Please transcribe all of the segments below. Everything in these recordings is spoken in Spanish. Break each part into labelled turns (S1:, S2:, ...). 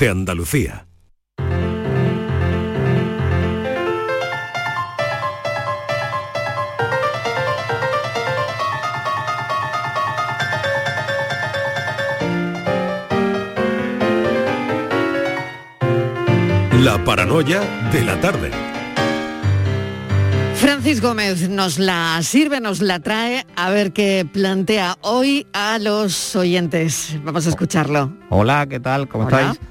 S1: de Andalucía. La paranoia de la tarde.
S2: Francis Gómez nos la sirve, nos la trae, a ver qué plantea hoy a los oyentes. Vamos a escucharlo.
S3: Hola, ¿qué tal? ¿Cómo
S2: Hola.
S3: estáis?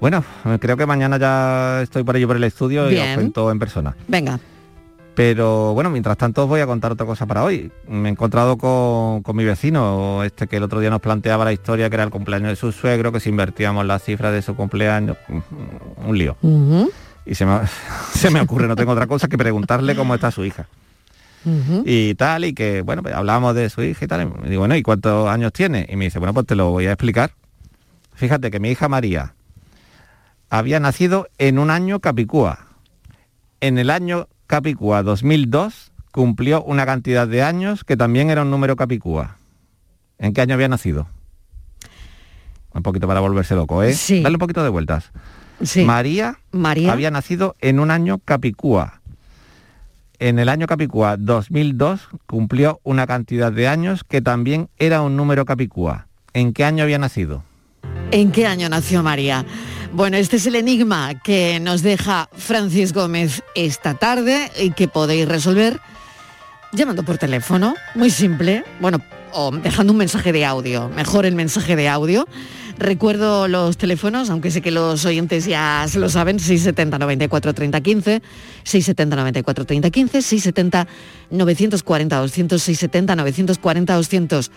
S3: Bueno, creo que mañana ya estoy por allí por el estudio y os cuento en persona.
S2: Venga.
S3: Pero bueno, mientras tanto os voy a contar otra cosa para hoy. Me he encontrado con, con mi vecino, este que el otro día nos planteaba la historia, que era el cumpleaños de su suegro, que si invertíamos las cifras de su cumpleaños, mm, un lío. Y se me, se me ocurre, no tengo otra cosa que preguntarle cómo está su hija. y tal, y que, bueno, pues hablábamos de su hija y tal. Y digo, bueno, ¿y cuántos años tiene? Y me dice, bueno, pues te lo voy a explicar. Fíjate que mi hija María había nacido en un año Capicúa. En el año Capicúa 2002 cumplió una cantidad de años que también era un número Capicúa. ¿En qué año había nacido? Un poquito para volverse loco, ¿eh?
S2: Sí.
S3: Dale un poquito de vueltas.
S2: Sí.
S3: María
S2: María.
S3: había nacido en un año Capicúa. En el año Capicúa 2002 cumplió una cantidad de años que también era un número Capicúa. ¿En qué año había nacido?
S2: ¿En qué año nació María? Bueno, este es el enigma que nos deja Francis Gómez esta tarde y que podéis resolver llamando por teléfono, muy simple, bueno, o dejando un mensaje de audio, mejor el mensaje de audio. Recuerdo los teléfonos, aunque sé que los oyentes ya se lo saben, 670 94 30 15, 670 94 30 15, 670 940 200, 670 940 200.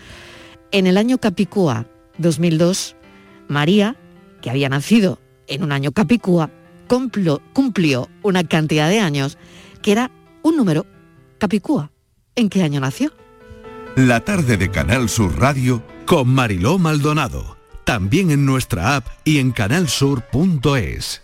S2: En el año Capicúa 2002, María, que había nacido en un año Capicúa, cumplió, cumplió una cantidad de años que era un número Capicúa. ¿En qué año nació?
S1: La tarde de Canal Sur Radio con Mariló Maldonado. También en nuestra app y en canalsur.es.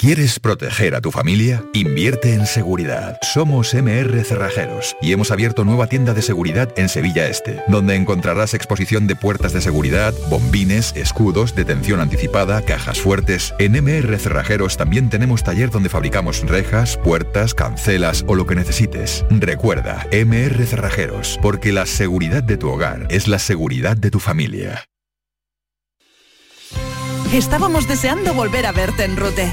S4: ¿Quieres proteger a tu familia? Invierte en seguridad. Somos MR Cerrajeros y hemos abierto nueva tienda de seguridad en Sevilla Este, donde encontrarás exposición de puertas de seguridad, bombines, escudos, detención anticipada, cajas fuertes. En MR Cerrajeros también tenemos taller donde fabricamos rejas, puertas, cancelas o lo que necesites. Recuerda, MR Cerrajeros, porque la seguridad de tu hogar es la seguridad de tu familia.
S5: Estábamos deseando volver a verte en Rute.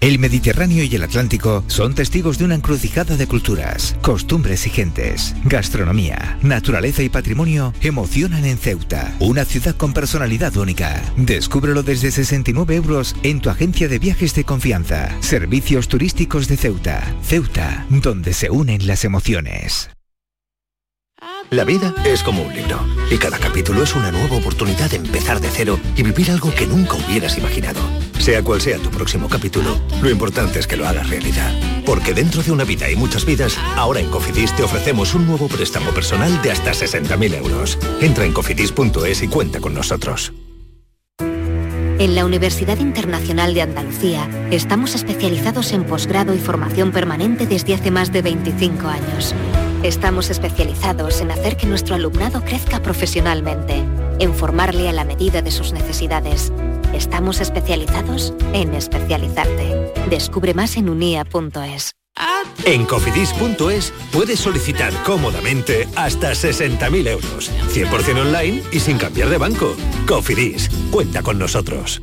S6: El Mediterráneo y el Atlántico son testigos de una encrucijada de culturas, costumbres y gentes. Gastronomía, naturaleza y patrimonio emocionan en Ceuta, una ciudad con personalidad única. Descúbrelo desde 69 euros en tu agencia de viajes de confianza. Servicios turísticos de Ceuta. Ceuta, donde se unen las emociones.
S7: La vida es como un libro y cada capítulo es una nueva oportunidad de empezar de cero y vivir algo que nunca hubieras imaginado. Sea cual sea tu próximo capítulo, lo importante es que lo hagas realidad. Porque dentro de una vida y muchas vidas, ahora en Cofidis te ofrecemos un nuevo préstamo personal de hasta 60.000 euros. Entra en cofidis.es y cuenta con nosotros.
S8: En la Universidad Internacional de Andalucía estamos especializados en posgrado y formación permanente desde hace más de 25 años. Estamos especializados en hacer que nuestro alumnado crezca profesionalmente, en formarle a la medida de sus necesidades. Estamos especializados en especializarte. Descubre más en unia.es.
S7: En cofidis.es puedes solicitar cómodamente hasta 60.000 euros, 100% online y sin cambiar de banco. Cofidis, cuenta con nosotros.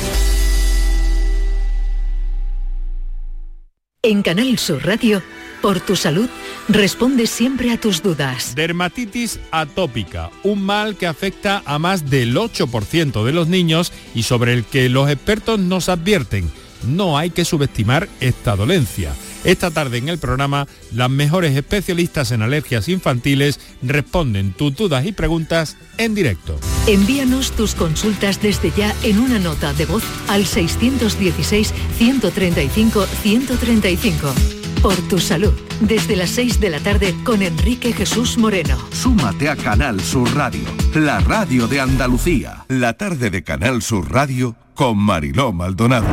S9: En Canal Sur Radio, por tu salud, responde siempre a tus dudas.
S10: Dermatitis atópica, un mal que afecta a más del 8% de los niños y sobre el que los expertos nos advierten. No hay que subestimar esta dolencia. Esta tarde en el programa, las mejores especialistas en alergias infantiles responden tus dudas y preguntas en directo.
S9: Envíanos tus consultas desde ya en una nota de voz al 616-135-135. Por tu salud, desde las 6 de la tarde con Enrique Jesús Moreno.
S1: Súmate a Canal Sur Radio, la radio de Andalucía. La tarde de Canal Sur Radio con Mariló Maldonado.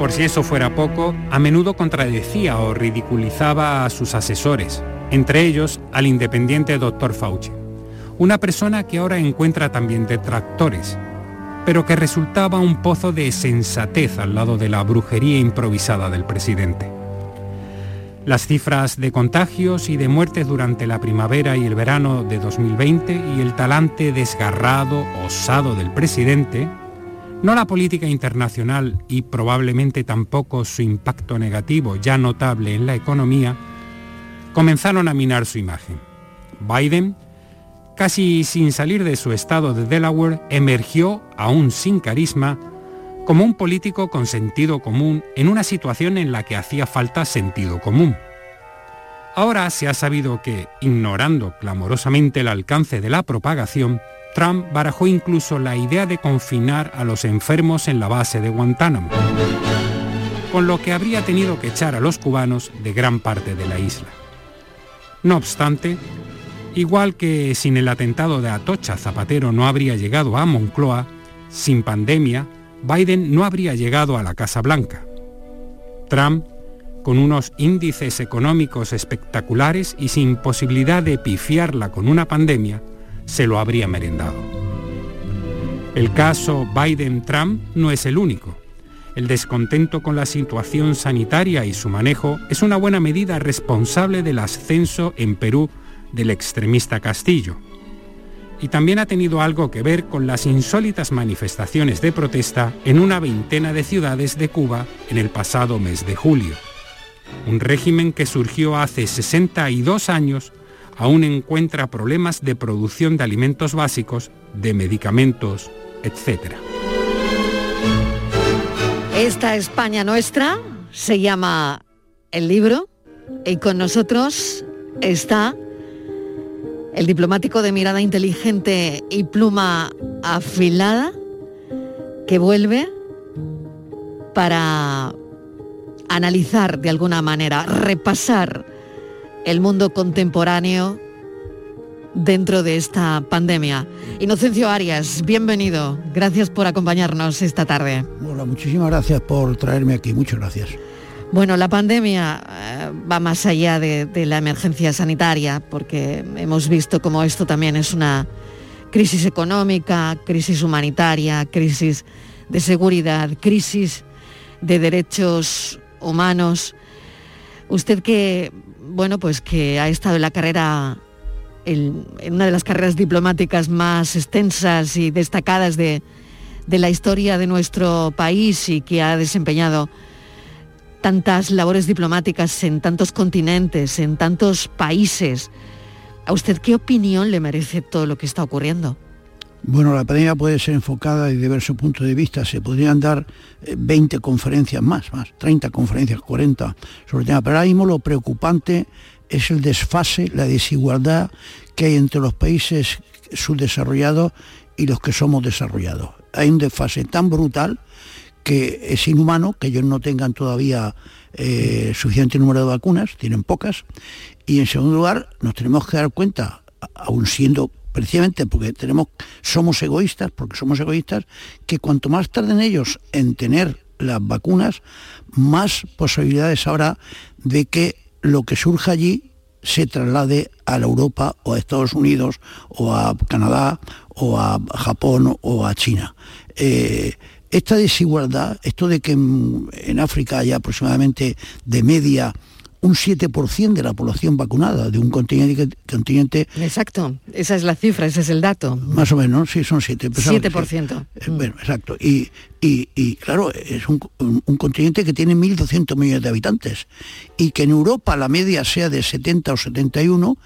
S11: Por si eso fuera poco, a menudo contradecía o ridiculizaba a sus asesores, entre ellos al independiente Dr. Fauci, una persona que ahora encuentra también detractores, pero que resultaba un pozo de sensatez al lado de la brujería improvisada del presidente. Las cifras de contagios y de muertes durante la primavera y el verano de 2020 y el talante desgarrado, osado del presidente, no la política internacional y probablemente tampoco su impacto negativo ya notable en la economía, comenzaron a minar su imagen. Biden, casi sin salir de su estado de Delaware, emergió, aún sin carisma, como un político con sentido común en una situación en la que hacía falta sentido común. Ahora se ha sabido que, ignorando clamorosamente el alcance de la propagación, Trump barajó incluso la idea de confinar a los enfermos en la base de Guantánamo, con lo que habría tenido que echar a los cubanos de gran parte de la isla. No obstante, igual que sin el atentado de Atocha Zapatero no habría llegado a Moncloa, sin pandemia, Biden no habría llegado a la Casa Blanca. Trump, con unos índices económicos espectaculares y sin posibilidad de pifiarla con una pandemia, se lo habría merendado. El caso Biden-Trump no es el único. El descontento con la situación sanitaria y su manejo es una buena medida responsable del ascenso en Perú del extremista Castillo. Y también ha tenido algo que ver con las insólitas manifestaciones de protesta en una veintena de ciudades de Cuba en el pasado mes de julio. Un régimen que surgió hace 62 años aún encuentra problemas de producción de alimentos básicos, de medicamentos, etc.
S2: Esta España nuestra se llama El libro y con nosotros está el diplomático de mirada inteligente y pluma afilada que vuelve para analizar de alguna manera, repasar el mundo contemporáneo dentro de esta pandemia. Inocencio Arias, bienvenido. Gracias por acompañarnos esta tarde.
S12: Hola, muchísimas gracias por traerme aquí. Muchas gracias.
S2: Bueno, la pandemia eh, va más allá de, de, la emergencia sanitaria, porque hemos visto como esto también es una crisis económica, crisis humanitaria, crisis de seguridad, crisis de derechos humanos. Usted que, bueno, pues que ha estado en la carrera, en, una de las carreras diplomáticas más extensas y destacadas de, de la historia de nuestro país y que ha desempeñado tantas labores diplomáticas en tantos continentes, en tantos países. ¿A usted qué opinión le merece todo lo que está ocurriendo?
S12: Bueno, la pandemia puede ser enfocada desde diversos puntos de vista. Se podrían dar 20 conferencias más, más, 30 conferencias, 40 sobre el tema. Pero ahora mismo lo preocupante es el desfase, la desigualdad que hay entre los países subdesarrollados y los que somos desarrollados. Hay un desfase tan brutal que es inhumano que ellos no tengan todavía eh, suficiente número de vacunas, tienen pocas, y en segundo lugar nos tenemos que dar cuenta, aún siendo precisamente porque tenemos, somos egoístas, porque somos egoístas, que cuanto más tarden ellos en tener las vacunas, más posibilidades habrá de que lo que surja allí se traslade a la Europa o a Estados Unidos o a Canadá o a Japón o a China. Eh, esta desigualdad, esto de que en, en África haya aproximadamente de media un 7% de la población vacunada de un continente, continente...
S2: Exacto, esa es la cifra, ese es el dato.
S12: Más o menos, sí, son 7.
S2: 7%.
S12: Eh, bueno, exacto. Y, y, y claro, es un, un, un, continente que tiene 1.200 millones de habitantes y que en Europa la media sea de 70 o 71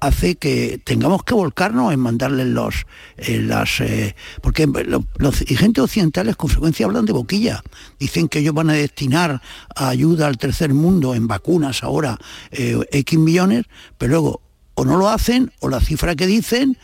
S12: hace que tengamos que volcarnos en mandarles los eh, las eh, porque los, los, dirigentes occidentales con frecuencia hablan de boquilla dicen que ellos van a destinar ayuda al tercer mundo en vacunas ahora eh, x millones pero luego o no lo hacen o la cifra que dicen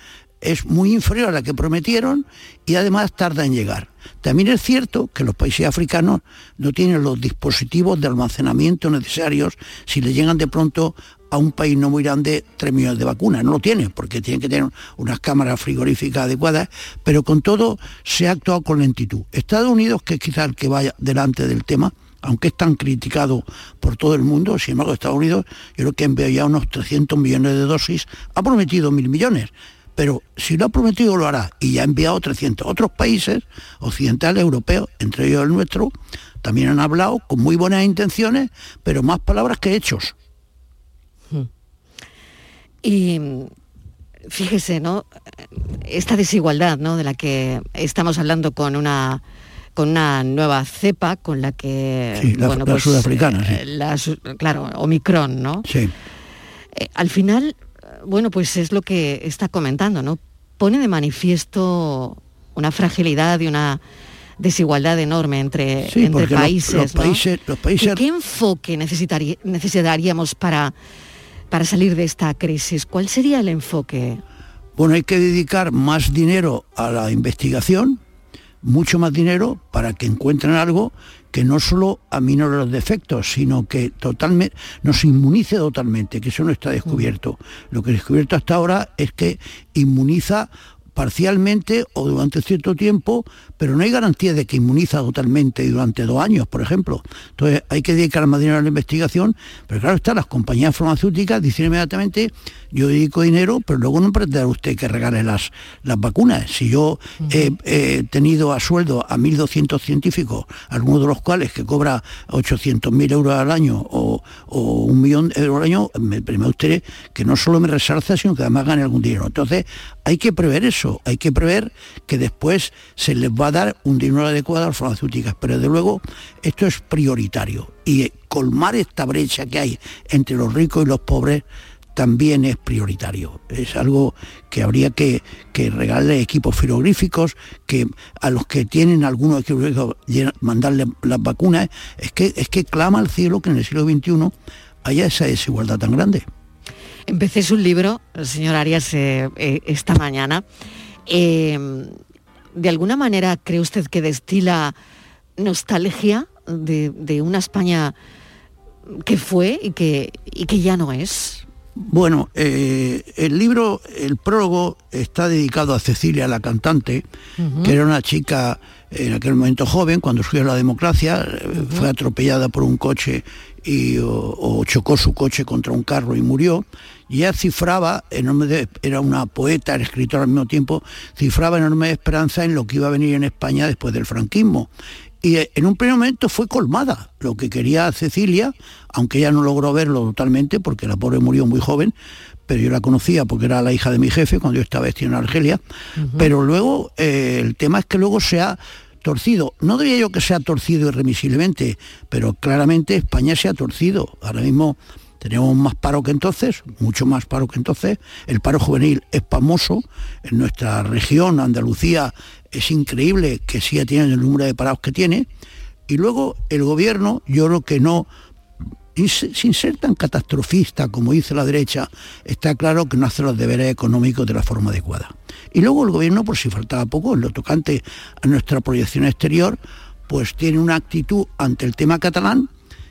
S12: es muy inferior a la que prometieron y además tarda en llegar. También es cierto que los países africanos no tienen los dispositivos de almacenamiento necesarios si le llegan de pronto a un país no muy grande 3 millones de vacunas. No lo tienen, porque tienen que tener unas cámaras frigoríficas adecuadas, pero con todo se ha actuado con lentitud. Estados Unidos, que es quizás el que vaya delante del tema, aunque es tan criticado por todo el mundo, sin embargo Estados Unidos, yo creo que envió ya unos 300 millones de dosis, ha prometido mil millones pero si lo ha prometido lo hará y ya ha enviado 300. Otros países occidentales, europeos, entre ellos el nuestro, también han hablado con muy buenas intenciones, pero más palabras que hechos.
S2: Y fíjese, ¿no? Esta desigualdad, ¿no? De la que estamos hablando con una con una nueva cepa con la que
S12: sí, la,
S2: bueno,
S12: la
S2: pues,
S12: sudafricana, sí.
S2: eh, la claro, Omicron, ¿no?
S12: Sí.
S2: Eh, al final, bueno, pues es lo que está comentando, ¿no? Pone de manifiesto una fragilidad y una desigualdad enorme entre,
S12: Sí,
S2: entre
S12: los-
S2: países,
S12: los
S2: ¿no?
S12: países- los países-
S2: ¿Qué, enfoque necesitarí- necesitaríamos para, para salir de esta crisis? ¿Cuál sería el enfoque?
S12: Bueno, hay que dedicar más dinero a la investigación, mucho más dinero para que encuentren algo que no solo aminore los defectos, sino que totalmente nos inmunice totalmente, que eso no está descubierto. Lo que he descubierto hasta ahora es que inmuniza parcialmente o durante cierto tiempo, pero no hay garantía de que inmuniza totalmente durante dos años, por ejemplo. Entonces hay que dedicar más dinero a la investigación, pero claro está, las compañías farmacéuticas dicen inmediatamente, yo dedico dinero, pero luego no pretenderá usted que regale las, las vacunas. Si yo he he tenido a sueldo a 1.200 científicos, algunos de los cuales que cobra 800.000 euros al año o, o un millón de euros al año, me, me gustaría que no solo me resarza, sino que además gane algún dinero. Entonces hay que prever eso, hay que prever que después se les va a dar un dinero adecuado a las farmacéuticas, pero desde luego esto es prioritario y colmar esta brecha que hay entre los ricos y los pobres también es prioritario. Es algo que habría que, que regalarle equipos frigoríficos, que a los que tienen algunos equipos mandarle las vacunas. Es que, es que clama al cielo que en el siglo XXI haya esa desigualdad tan grande.
S2: Empecé su libro, señor Arias, eh, eh, esta mañana. Eh, ¿De alguna manera cree usted que destila nostalgia de, de una España que fue y que, y que ya no es?
S12: Bueno, eh, el libro, el prólogo, está dedicado a Cecilia, la cantante, que era una chica en aquel momento joven, cuando surgió la democracia, eh, fue atropellada por un coche y, o, o chocó su coche contra un carro y murió. Y ella cifraba, enorme de- era una poeta, era escritora al mismo tiempo, cifraba enorme esperanza en lo que iba a venir en España después del franquismo. Y eh, en un primer momento fue colmada lo que quería Cecilia, aunque ella no logró verlo totalmente porque la pobre murió muy joven, pero yo la conocía porque era la hija de mi jefe cuando yo estaba vestido en Argelia. Pero luego eh, el tema es que luego se ha torcido. No diría yo que sea torcido irremisiblemente, pero claramente España se ha torcido. Ahora mismo tenemos más paro que entonces, mucho más paro que entonces. El paro juvenil es famoso. En nuestra región, Andalucía, es increíble que siga teniendo el número de parados que tiene. Y luego el gobierno, yo creo que no y sin ser tan catastrofista como dice la derecha, está claro que no hace los deberes económicos de la forma adecuada. Y luego el gobierno, por si faltaba poco, en lo tocante a nuestra proyección exterior, pues tiene una actitud ante el tema catalán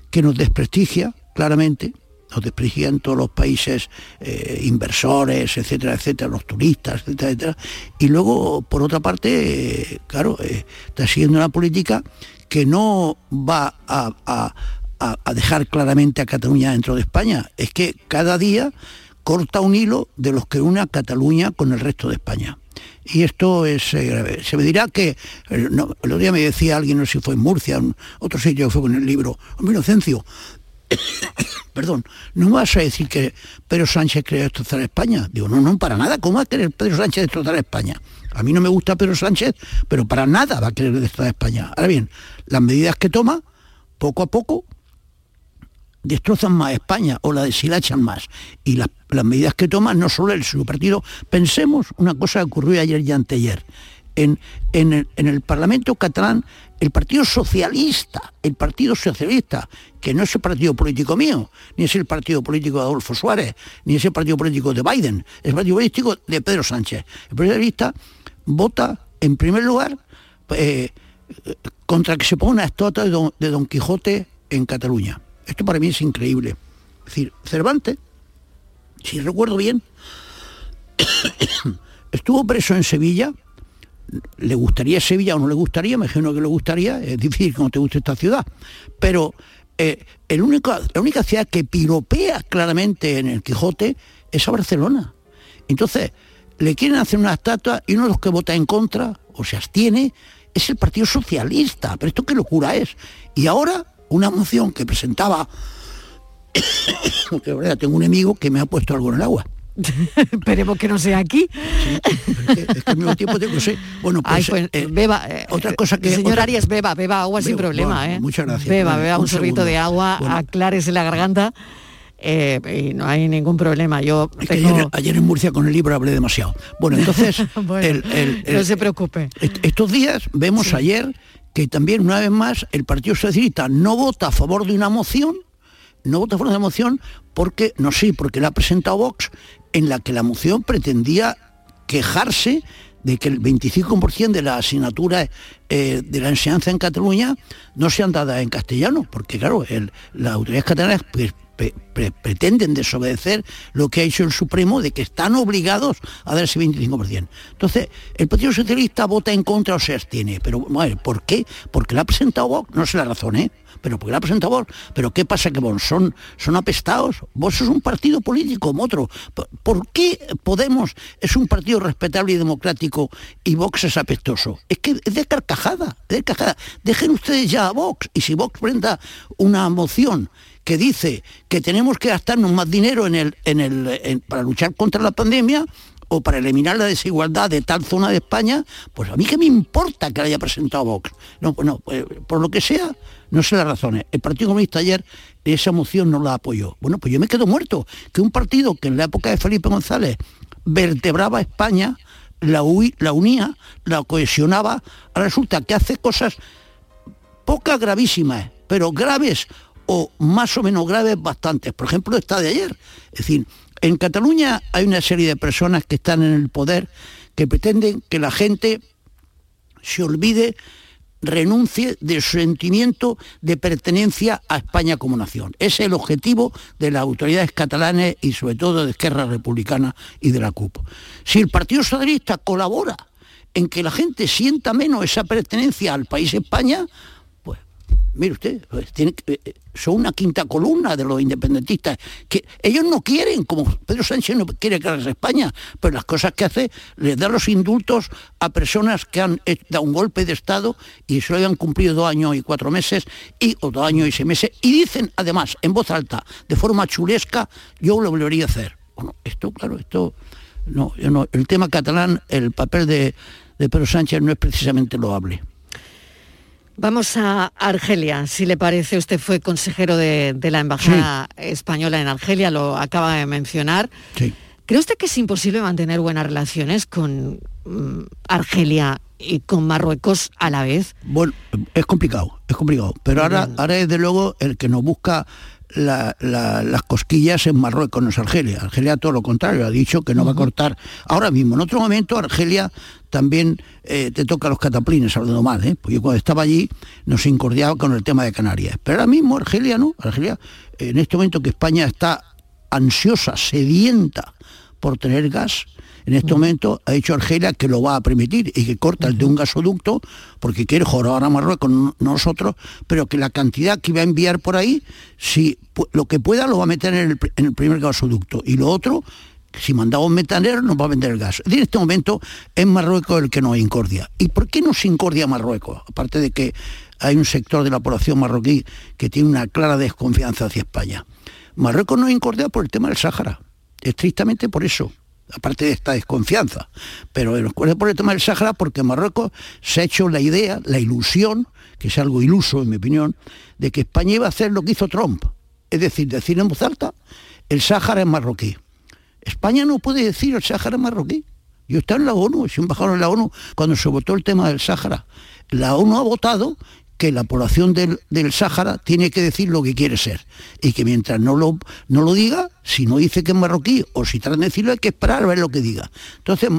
S12: que nos desprestigia claramente, nos desprestigian todos los países eh, inversores, etcétera, etcétera, los turistas, etcétera, etcétera. Y luego, por otra parte, claro, eh, está siguiendo una política que no va a, dejar claramente a Cataluña dentro de España. Es que cada día corta un hilo de los que une a Cataluña con el resto de España. Y esto es eh, grave. Se me dirá que, eh, el otro día me decía alguien, no sé si fue en Murcia, en otro sitio fue con el libro, hombre Inocencio, perdón, no vas a decir que Pedro Sánchez quiere destrozar España. Digo, no, no, para nada. ¿Cómo va a querer Pedro Sánchez destrozar España? A mí no me gusta Pedro Sánchez, pero para nada va a querer destrozar España. Ahora bien, las medidas que toma, poco a poco, destrozan más España o la deshilachan más. Y las, medidas que toman no solo el su partido. Pensemos una cosa que ocurrió ayer y anteayer. En, en, el, en el Parlamento catalán, el Partido Socialista, el Partido Socialista, que no es el partido político mío, ni es el partido político de Adolfo Suárez, ni es el partido político de Biden, es el partido político de Pedro Sánchez. El Partido Socialista vota, en primer lugar, eh, contra que se ponga una estatua de Don Quijote en Cataluña esto para mí es increíble. Es decir, Cervantes, si recuerdo bien, estuvo preso en Sevilla. ¿Le gustaría Sevilla o no le gustaría? Me imagino que le gustaría. Es difícil que no te guste esta ciudad. Pero eh, el único, la única ciudad que piropea claramente en el Quijote es a Barcelona. Entonces, le quieren hacer una estatua y uno de los que vota en contra o se abstiene es el Partido Socialista. Pero esto qué locura es. Y ahora una moción que presentaba, porque verdad tengo un enemigo que me ha puesto algo en el agua.
S2: Esperemos que no sea aquí.
S12: es, que, al mismo tiempo tengo que ser. Bueno, pues,
S2: pues eh, beba. Eh, otra cosa que. Señor Arias, beba, beba agua sin problema, ¿eh?
S12: Muchas gracias.
S2: Beba, beba un, sorbito de agua, aclárese la garganta. Eh, y no hay ningún problema. Yo
S12: ayer, en Murcia con el libro hablé demasiado. Bueno, entonces...
S2: no se preocupe.
S12: estos días vemos ayer que también una vez más el Partido Socialista no vota a favor de una moción, no vota a favor de una moción porque, no sé, porque la ha presentado Vox, en la que la moción pretendía quejarse de que el 25% de la asignatura eh, de la enseñanza en Cataluña no sean dadas en castellano, porque claro, las autoridades catalanas pretenden desobedecer lo que ha hecho el Supremo de que están obligados a dar ese 25%. Entonces, el Partido Socialista vota en contra o se abstiene. Pero, bueno, ¿por qué? Porque la ha presentado Vox, no sé la razón, ¿eh? Pero porque la ha presentado Vox. Pero ¿qué pasa? Que son, son apestados. Vos es un partido político como otro. ¿Por qué Podemos es un partido respetable y democrático y Vox es apestoso? Es que es de carcajada, de carcajada. Dejen ustedes ya a Vox y si Vox presenta una moción que dice que tenemos que gastarnos más dinero en el, en el, para luchar contra la pandemia o para eliminar la desigualdad de tal zona de España, pues a mí que me importa que la haya presentado Vox. No, pues pues, por lo que sea, no sé las razones. El Partido Comunista ayer esa moción no la apoyó. Bueno, pues yo me quedo muerto. Que un partido que en la época de Felipe González vertebraba España, la, la unía, la cohesionaba, resulta que hace cosas pocas gravísimas, pero graves o más o menos graves bastantes. Por ejemplo, esta de ayer. Es decir, en Cataluña hay una serie de personas que están en el poder que pretenden que la gente se olvide, renuncie de su sentimiento de pertenencia a España como nación. Ese es el objetivo de las autoridades catalanas y sobre todo de Esquerra Republicana y de la CUP. Si el Partido Socialista colabora en que la gente sienta menos esa pertenencia al país España, mire usted, pues, eh, eh, son una quinta columna de los independentistas, que ellos no quieren, como Pedro Sánchez no quiere que haga España, pero las cosas que hace, les da los indultos a personas que han dado un golpe de Estado y se lo hayan cumplido dos años y cuatro meses, y, o dos años y seis meses, y dicen además, en voz alta, de forma chulesca, yo lo volvería a hacer. Bueno, esto, claro, esto, no, no, el tema catalán, el papel de Pedro Sánchez no es precisamente loable.
S2: Vamos a Argelia, si le parece, usted fue consejero de, la Embajada Española en Argelia, lo acaba de mencionar. ¿Cree usted que es imposible mantener buenas relaciones con mm, Argelia y con Marruecos a la vez?
S12: Bueno, es complicado, es complicado. Pero ahora, ahora desde luego el que nos busca la- la- las cosquillas en Marruecos, no es Argelia. Argelia todo lo contrario, ha dicho que no va a cortar. Ahora mismo, en otro momento, Argelia también eh, te toca los cataplines, hablando mal, ¿eh? porque yo cuando estaba allí nos incordiaba con el tema de Canarias. Pero ahora mismo Argelia no, Argelia, en este momento que España está ansiosa, sedienta por tener gas, en este momento ha dicho Argelia que lo va a permitir y que corta el de un gasoducto porque quiere joder a Marruecos, no nosotros, pero que la cantidad que va a enviar por ahí, si lo que pueda lo va a meter en el, pr- en el primer gasoducto y lo otro, si mandamos metanero nos va a vender el gas. En este momento es Marruecos el que nos incordia. ¿Y por qué nos incordia Marruecos? Aparte de que hay un sector de la población marroquí que tiene una clara desconfianza hacia España. Marruecos nos incordia por el tema del Sáhara, estrictamente por eso aparte de esta desconfianza, pero nos acuerda por el tema del Sáhara porque Marruecos se ha hecho la idea, la ilusión, que es algo iluso en mi opinión, de que España iba a hacer lo que hizo Trump, es decir, decir en voz alta, el Sáhara es marroquí. España no puede decir el Sáhara marroquí. Yo estaba en la ONU, soy embajador en la ONU cuando se votó el tema del Sáhara. La ONU ha votado que la población del, del Sáhara tiene que decir lo que quiere ser y que mientras no lo, no lo diga, si no dice que es marroquí o si tratan de decirlo hay que esperar a ver lo que diga. Entonces,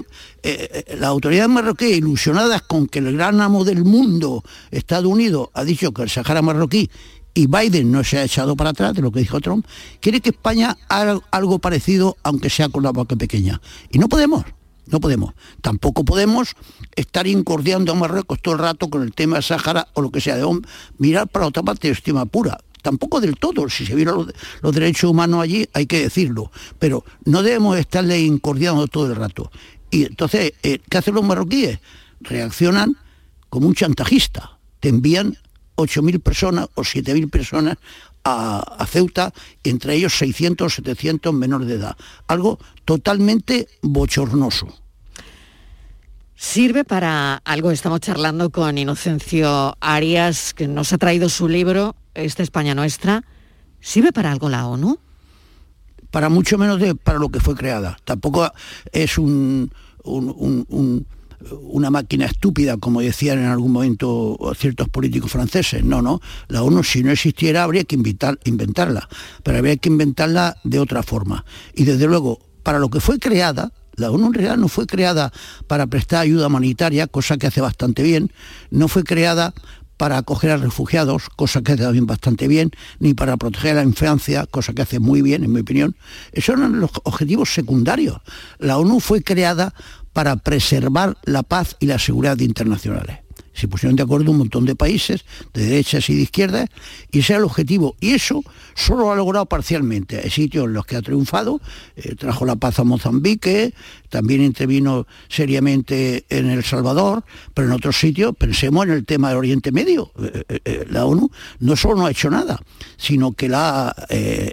S12: eh, eh, las autoridades marroquíes ilusionadas con que el gran amo del mundo, Estados Unidos, ha dicho que el Sáhara es marroquí y Biden no se ha echado para atrás de lo que dijo Trump, quiere que España haga algo parecido, aunque sea con la boca pequeña. Y no podemos. No podemos. Tampoco podemos estar incordiando a Marruecos todo el rato con el tema de Sáhara o lo que sea. De mirar para otra parte de estima pura. Tampoco del todo. Si se los, los, derechos humanos allí, hay que decirlo. Pero no debemos estarle incordiando todo el rato. Y entonces, eh, ¿qué hacen los marroquíes? Reaccionan como un chantajista. Te envían 8.000 personas o 7.000 personas a, a, Ceuta, entre ellos 600 o 700 menores de edad. Algo totalmente bochornoso.
S2: Sirve para algo, estamos charlando con Inocencio Arias, que nos ha traído su libro, Esta España Nuestra. ¿Sirve para algo la ONU?
S12: Para mucho menos de para lo que fue creada. Tampoco es un, un, un, un una máquina estúpida, como decían en algún momento ciertos políticos franceses. No, no. La ONU, si no existiera, habría que invitar, inventarla. Pero habría que inventarla de otra forma. Y desde luego, para lo que fue creada, la ONU en realidad no fue creada para prestar ayuda humanitaria, cosa que hace bastante bien. No fue creada para acoger a refugiados, cosa que hace también bastante bien, ni para proteger a la infancia, cosa que hace muy bien, en mi opinión. Esos eran los objetivos secundarios. La ONU fue creada para preservar la paz y la seguridad internacionales. Se pusieron de acuerdo un montón de países, de derechas y de izquierdas, y ese era el objetivo. Y eso solo lo ha logrado parcialmente. Hay sitios en los que ha triunfado, eh, trajo la paz a Mozambique, también intervino seriamente en El Salvador, pero en otros sitios, pensemos en el tema del Oriente Medio. Eh, eh, la ONU no solo no ha hecho nada, sino que la,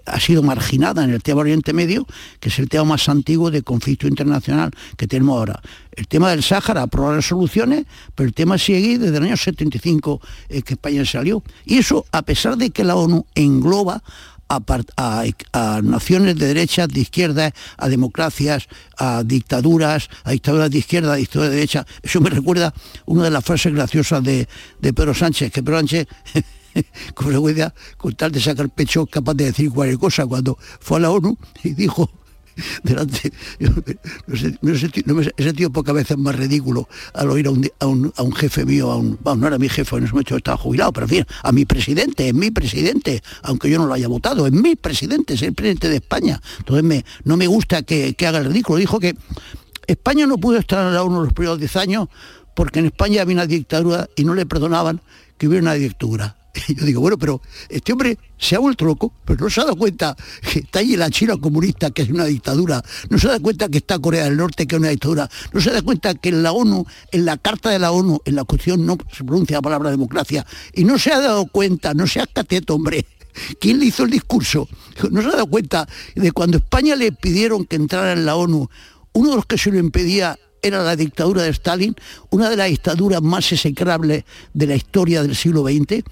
S12: ha sido marginada en el tema del Oriente Medio, que es el tema más antiguo de conflicto internacional que tenemos ahora. El tema del Sáhara aprobó resoluciones, pero el tema sigue desde el año 75 eh, que España salió. Y eso, a pesar de que la ONU engloba a, naciones de derecha, de izquierda, a democracias, a dictaduras, a dictaduras de izquierda, a dictaduras de derecha. Eso me recuerda una de las frases graciosas de, de Pedro Sánchez, que Pedro Sánchez con frecuencia, con tal de sacar pecho, capaz de decir cualquier cosa, cuando fue a la ONU y dijo delante, no sé, no me he sentido pocas veces más ridículo al oír a un, a un, a un jefe mío, a un, bueno, no era mi jefe, en ese momento estaba jubilado, pero en fin, a mi presidente, es mi presidente, aunque yo no lo haya votado, es mi presidente, es el presidente de España. Entonces me, no me gusta que, haga el ridículo. Dijo que España no pudo estar en la ONU los primeros 10 años porque en España había una dictadura y no le perdonaban que hubiera una dictadura. Yo digo, bueno, pero este hombre se ha vuelto loco, pero no se ha dado cuenta que está allí la China comunista, que es una dictadura, no se da cuenta que está Corea del Norte, que es una dictadura, no se da cuenta que en la ONU, en la Carta de la ONU, en la cuestión no se pronuncia la palabra democracia, y no se ha dado cuenta, no seas cateto, hombre, ¿quién le hizo el discurso? No se ha dado cuenta de cuando España le pidieron que entrara en la ONU, uno de los que se lo impedía era la dictadura de Stalin, una de las dictaduras más execrables de la historia del siglo XX,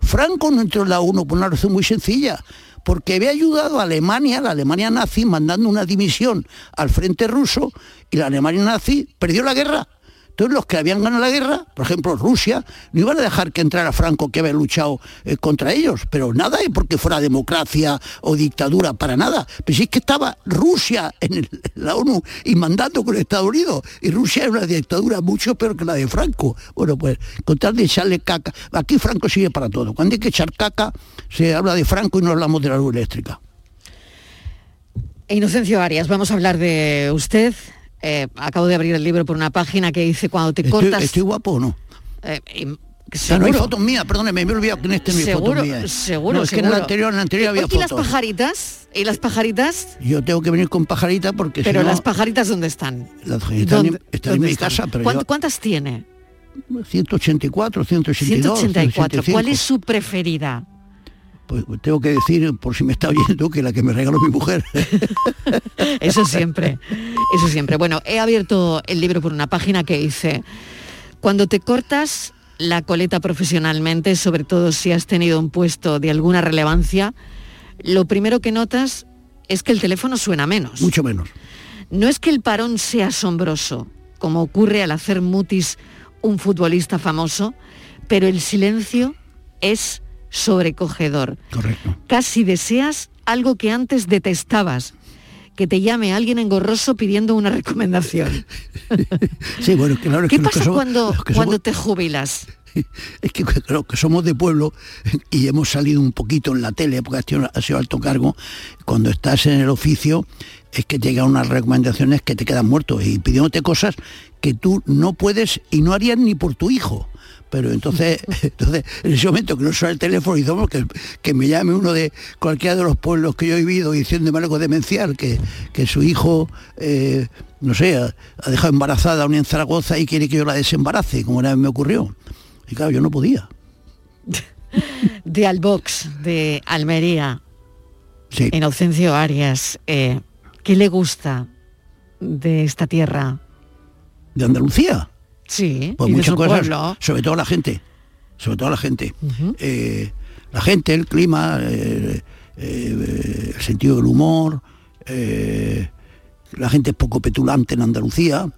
S12: Franco no entró en la ONU por una razón muy sencilla, porque había ayudado a Alemania, la Alemania nazi, mandando una dimisión al frente ruso y la Alemania nazi perdió la guerra. Entonces los que habían ganado la guerra, por ejemplo Rusia, no iban a dejar que entrara Franco que había luchado eh, contra ellos, pero nada es porque fuera democracia o dictadura, para nada. Pero si es que estaba Rusia en, la ONU y mandando con Estados Unidos, y Rusia era una dictadura mucho peor que la de Franco. Bueno, pues con tal de echarle caca, aquí Franco sigue para todo. Cuando hay que echar caca, se habla de Franco y no hablamos de la luz eléctrica.
S2: Inocencio Arias, vamos a hablar de usted. Eh, acabo de abrir el libro por una página que dice cuando te
S12: Estoy,
S2: cortas...
S12: estoy guapo o no?
S2: eh, y-
S12: O sea, no hay
S2: seguro.
S12: fotos mías, perdóneme, me he olvidado que en este no hay
S2: seguro,
S12: fotos mías.
S2: seguro,
S12: No, es que en el
S2: seguro.
S12: anterior, en el anterior había
S2: ¿Y las
S12: fotos.
S2: pajaritas? ¿Y las pajaritas?
S12: Yo tengo que venir con pajarita porque
S2: Pero
S12: si no,
S2: las pajaritas ¿dónde están?
S12: las están, en-
S2: ¿Dónde-
S12: están en mi
S2: están?
S12: casa, pero
S2: ¿Cuánt-
S12: yo-
S2: ¿Cuántas tiene?
S12: 184, 182,
S2: 184. ¿Cuál
S12: 185.
S2: es su preferida?
S12: Pues tengo que decir, por si me está oyendo, que la que me regaló mi mujer.
S2: Eso siempre, eso siempre. Bueno, he abierto el libro por una página que dice, cuando te cortas la coleta profesionalmente, sobre todo si has tenido un puesto de alguna relevancia, lo primero que notas es que el teléfono suena menos.
S12: Mucho menos.
S2: No es que el parón sea asombroso, como ocurre al hacer mutis un futbolista famoso, pero el silencio es sobrecogedor.
S12: Correcto.
S2: Casi deseas algo que antes detestabas, que te llame alguien engorroso pidiendo una recomendación.
S12: Sí, bueno, claro, es
S2: ¿Qué
S12: que los que
S2: pasa
S12: somos-
S2: cuando,
S12: los que
S2: cuando
S12: somos-
S2: te jubilas?
S12: Es que claro, que somos de pueblo y hemos salido un poquito en la tele, porque has sido, alto cargo, cuando estás en el oficio es que llegan unas recomendaciones que te quedan muerto y pidiéndote cosas que tú no puedes y no harías ni por tu hijo. Pero entonces, entonces en ese momento que no suena el teléfono y que, que me llame uno de cualquiera de los pueblos que yo he vivido diciéndome algo demencial, que, que su hijo, eh, no sé, ha, ha dejado embarazada a una en Zaragoza y quiere que yo la desembarace, como una vez me ocurrió. Y claro, yo no podía.
S2: De Albox, de Almería, Inocencio Arias, eh, ¿qué le gusta de esta tierra?
S12: ¿De Andalucía?
S2: Sí,
S12: Pues muchas cosas,
S2: pueblo.
S12: sobre todo la gente, sobre todo la gente. Eh, la gente, el clima, eh, eh, el sentido del humor, la gente es poco petulante en Andalucía,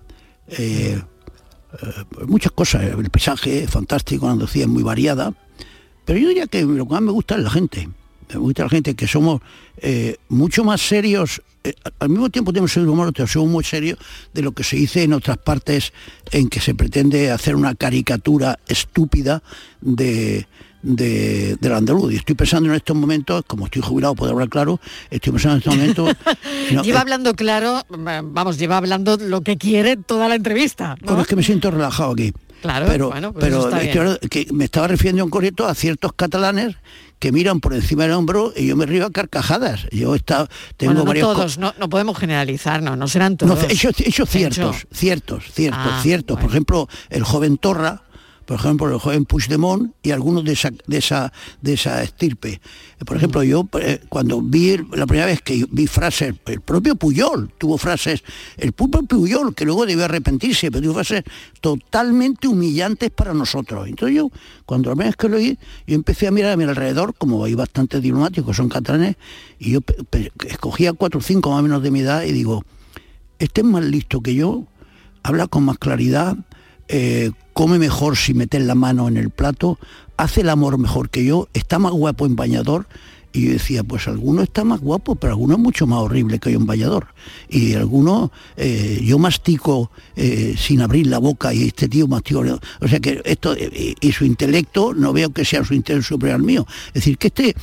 S12: muchas cosas, el paisaje es fantástico, Andalucía es muy variada, pero yo diría que lo que más me gusta es la gente. Me gusta la gente que somos mucho más serios, eh, al mismo tiempo tenemos el humor, pero somos muy serios de lo que se dice en otras partes en que se pretende hacer una caricatura estúpida de, de, del andaluz. Y estoy pensando en estos momentos, como estoy jubilado, puedo hablar claro, estoy pensando en estos momentos... no,
S2: lleva
S12: eh,
S2: hablando claro, vamos, lleva hablando lo que quiere toda la entrevista. ¿no?
S12: Bueno, es que me siento relajado aquí.
S2: Claro,
S12: pero,
S2: bueno, pues
S12: pero
S2: está
S12: que me estaba refiriendo en concreto a ciertos catalanes que miran por encima del hombro y yo me río a carcajadas. Yo estado, tengo
S2: Bueno, no
S12: varios
S2: todos, no, no podemos generalizar, no, no serán
S12: No,
S2: todos.
S12: hechos, hechos ciertos, ciertos, ciertos,
S2: Ah,
S12: ciertos. Por ejemplo, el joven Torra, por ejemplo, el joven Puigdemont y algunos de esa, de esa, de esa estirpe. Por ejemplo, yo eh, cuando vi la primera vez que vi frases, el propio Puyol tuvo frases, el propio Puyol, que luego debió arrepentirse, pero tuvo frases totalmente humillantes para nosotros. Entonces yo, cuando la primera vez que lo oí, yo empecé a mirar a mi alrededor, como hay bastantes diplomáticos, son catalanes, y yo escogía cuatro o cinco más o menos de mi edad y digo, este es más listo que yo, habla con más claridad, eh, come mejor sin meter la mano en el plato, hace el amor mejor que yo, está más guapo en bañador. Y yo decía, pues alguno está más guapo, pero alguno es mucho más horrible que yo en bañador. Y alguno, eh, yo mastico eh, sin abrir la boca y este tío mastico. O sea que esto, y su intelecto, no veo que sea su intelecto superior al mío. Es decir, que este,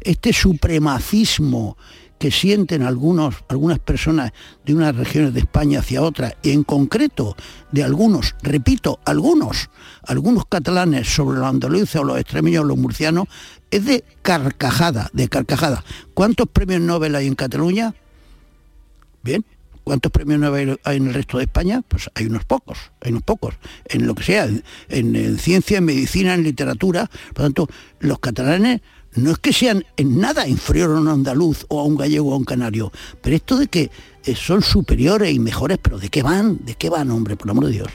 S12: este supremacismo que sienten algunos, algunas personas de unas regiones de España hacia otras, y en concreto de algunos, repito, algunos, algunos catalanes sobre los andaluces o los extremeños o los murcianos, es de carcajada, de carcajada. ¿Cuántos premios Nobel hay en Cataluña? Bien. ¿Cuántos premios Nobel hay en el resto de España? Pues hay unos pocos, hay unos pocos, en lo que sea, en, en- en ciencia, en medicina, en literatura. Por lo tanto, los catalanes no es que sean en nada inferior a un andaluz o a un gallego o a un canario, pero esto de que eh, son superiores y mejores, pero ¿de qué van? ¿De qué van, hombre, por amor de Dios?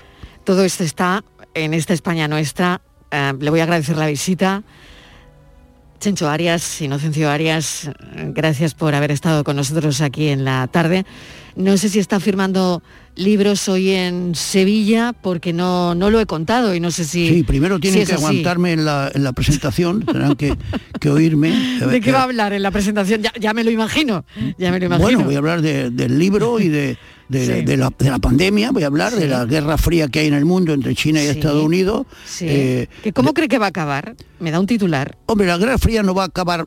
S2: Todo esto está en esta España nuestra. Eh, le voy a agradecer la visita. Chencho Arias, Inocencio Arias, gracias por haber estado con nosotros aquí en la tarde. No sé si está firmando libros hoy en Sevilla porque no, no lo he contado y no sé si...
S12: Sí, primero tienen que aguantarme en la, en la presentación, tendrán que, que oírme.
S2: ¿De qué va a hablar en la presentación? Ya, ya me lo imagino, ya me lo imagino.
S12: Bueno, voy a hablar de- del libro y de, de-
S2: Sí.
S12: de la, de la pandemia, voy a hablar de la guerra fría que hay en el mundo entre China y
S2: Sí.
S12: Estados Unidos. Eh,
S2: ¿Que ¿Cómo cree que va a acabar? Me da un titular.
S12: Hombre, la Guerra Fría no va a acabar,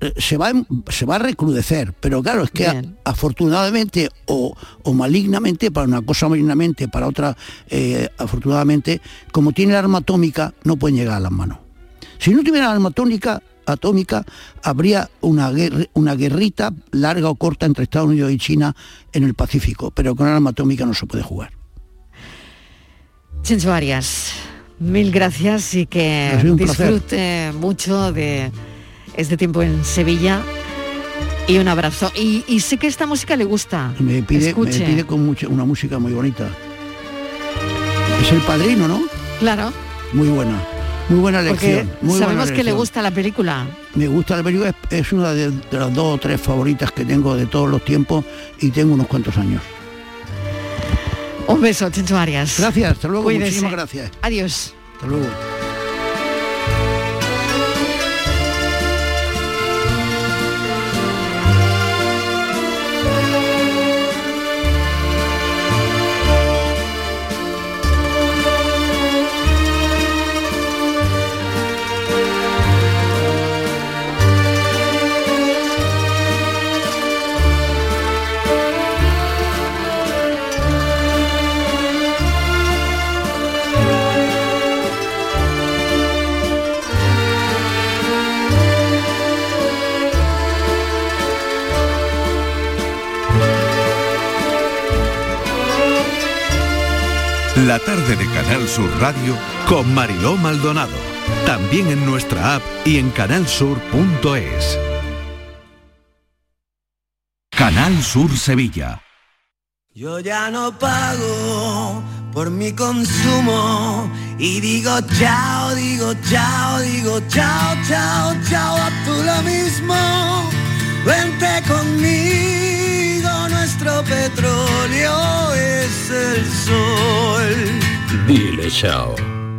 S12: eh, se va, em- se va a recrudecer, pero claro, es que a- afortunadamente o, o malignamente, para una cosa malignamente, para otra eh, afortunadamente, como tiene el arma atómica, no pueden llegar a las manos. Si no tuviera arma atómica, atómica habría una, guerra- una guerrita larga o corta entre Estados Unidos y China en el Pacífico, pero con arma atómica no se puede jugar.
S2: Chencho Arias, mil gracias y que
S12: placer.
S2: disfrute mucho de este tiempo en Sevilla. Y un abrazo. Y, y sé que esta música le gusta.
S12: Me pide, me
S2: Escuche.
S12: pide con mucha- una música muy bonita. Es el padrino, ¿no?
S2: Claro,
S12: Muy buena. Muy buena
S2: porque
S12: elección. muy buena
S2: sabemos que le gusta la película.
S12: Me gusta la película, es, es una de, de las dos o tres favoritas que tengo de todos los tiempos y tengo unos cuantos años.
S2: Un beso, Chencho Arias.
S12: Gracias, hasta luego,
S2: Cuídese.
S12: muchísimas gracias.
S2: Adiós.
S12: Hasta luego.
S1: Tarde de Canal Sur Radio con Mariló Maldonado. También en nuestra app y en canalsur.es. Canal Sur Sevilla.
S13: Yo ya no pago por mi consumo y digo chao, digo chao, digo chao, chao, chao, a tú lo mismo. Vente conmigo, nuestro petróleo es el sol.
S14: Dile chao.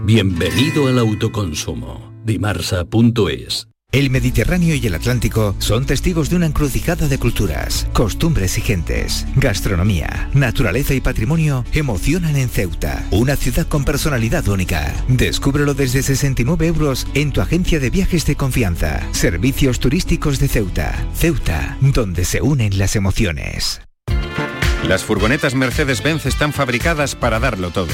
S14: Bienvenido al autoconsumo. Dimarsa.es
S6: El Mediterráneo y el Atlántico son testigos de una encrucijada de culturas, costumbres y gentes. Gastronomía, naturaleza y patrimonio emocionan en Ceuta, una ciudad con personalidad única. Descúbrelo desde 69 euros en tu agencia de viajes de confianza. Servicios turísticos de Ceuta. Ceuta, donde se unen las emociones.
S15: Las furgonetas Mercedes-Benz están fabricadas para darlo todo.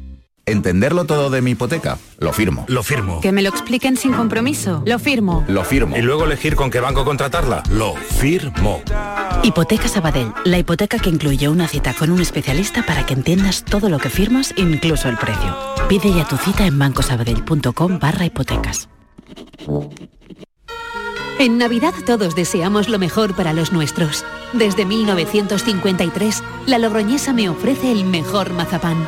S16: ¿Entenderlo todo de mi hipoteca? Lo firmo.
S17: Lo firmo.
S18: Que me lo expliquen sin compromiso. Lo firmo.
S16: Lo firmo.
S17: Y luego elegir con qué banco contratarla. Lo firmo.
S19: Hipoteca Sabadell, la hipoteca que incluye una cita con un especialista para que entiendas todo lo que firmas, incluso el precio. Pide ya tu cita en bancosabadell.com barra hipotecas. En Navidad todos deseamos lo mejor para los nuestros. Desde 1953, la Logroñesa me ofrece el mejor mazapán.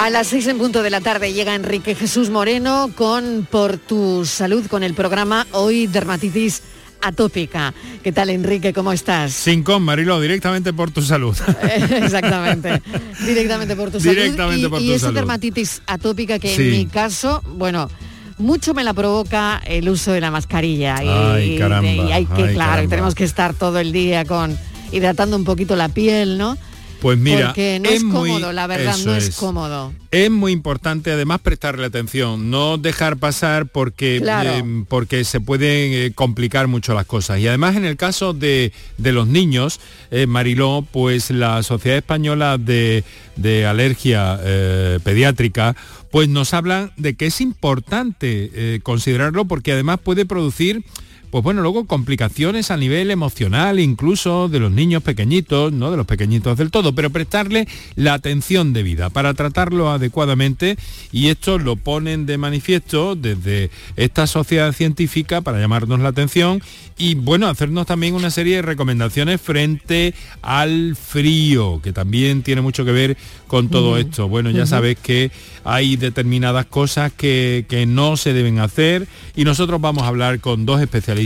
S2: A las seis en punto de la tarde llega Enrique Jesús Moreno con Por tu salud, con el programa Hoy Dermatitis Atópica. ¿Qué tal Enrique? ¿Cómo estás?
S10: Sin con, Marilo, directamente por tu salud.
S2: Exactamente, directamente por tu
S10: directamente
S2: salud.
S10: Por
S2: y,
S10: tu
S2: y esa
S10: salud.
S2: dermatitis atópica que
S10: Sí.
S2: en mi caso, bueno, mucho me la provoca el uso de la mascarilla. Y,
S10: Ay, caramba,
S2: y hay que,
S10: ay,
S2: claro, tenemos que estar todo el día con hidratando un poquito la piel, ¿no?
S10: Pues mira,
S2: Porque no
S10: es
S2: es,
S10: muy-
S2: cómodo, la verdad, no es,
S10: es.
S2: cómodo.
S10: Es muy importante además prestarle atención, no dejar pasar porque,
S2: Claro.
S10: eh, porque se pueden eh, complicar mucho las cosas. Y además en el caso de, de los niños, eh, Mariló, pues la Sociedad Española de, de Alergia Pediátrica, pues nos hablan de que es importante considerarlo porque además puede producir pues bueno, luego complicaciones a nivel emocional, incluso de los niños pequeñitos, no de los pequeñitos del todo, pero prestarle la atención debida para tratarlo adecuadamente y esto lo ponen de manifiesto desde esta sociedad científica para llamarnos la atención y bueno, hacernos también una serie de recomendaciones frente al frío, que también tiene mucho que ver con todo esto. Bueno, ya
S20: Ujú.
S10: sabes que hay determinadas cosas que, que no se deben hacer y nosotros vamos a hablar con dos especialistas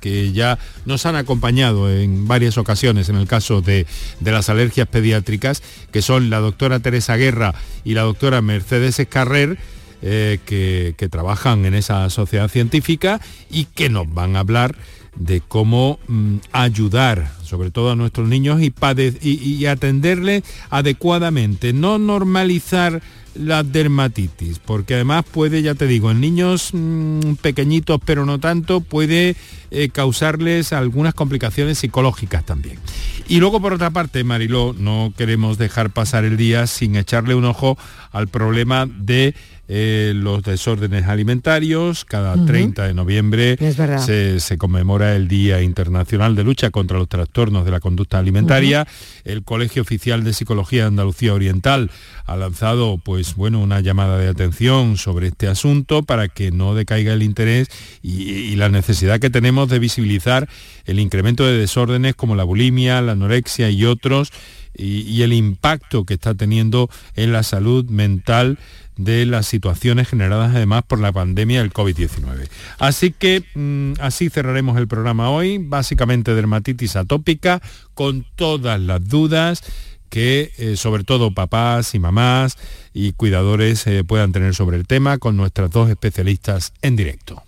S10: que ya nos han acompañado en varias ocasiones en el caso de, de las alergias pediátricas, que son la doctora Teresa Guerra y la doctora Mercedes Escarrer, eh, que, que trabajan en esa sociedad científica y que nos van a hablar de cómo mm, ayudar sobre todo a nuestros niños y, y, y atenderles adecuadamente, no normalizar la dermatitis, porque además puede, ya te digo, en niños mm, pequeñitos pero no tanto, puede eh, causarles algunas complicaciones psicológicas también. Y luego por otra parte, Mariló, no queremos dejar pasar el día sin echarle un ojo al problema de eh, los desórdenes alimentarios. Cada
S2: Ujú.
S10: 30 de noviembre se, se conmemora el Día Internacional de Lucha contra los Trastornos de la Conducta Alimentaria. El Colegio Oficial de Psicología de Andalucía Oriental ha lanzado pues bueno una llamada de atención sobre este asunto para que no decaiga el interés y, y la necesidad que tenemos de visibilizar el incremento de desórdenes como la bulimia, la anorexia y otros y, y el impacto que está teniendo en la salud mental de las situaciones generadas además por la pandemia del COVID-19. Así que mm, así cerraremos el programa hoy, básicamente dermatitis atópica, con todas las dudas que eh, sobre todo papás y mamás y cuidadores eh, puedan tener sobre el tema con nuestras dos especialistas en directo.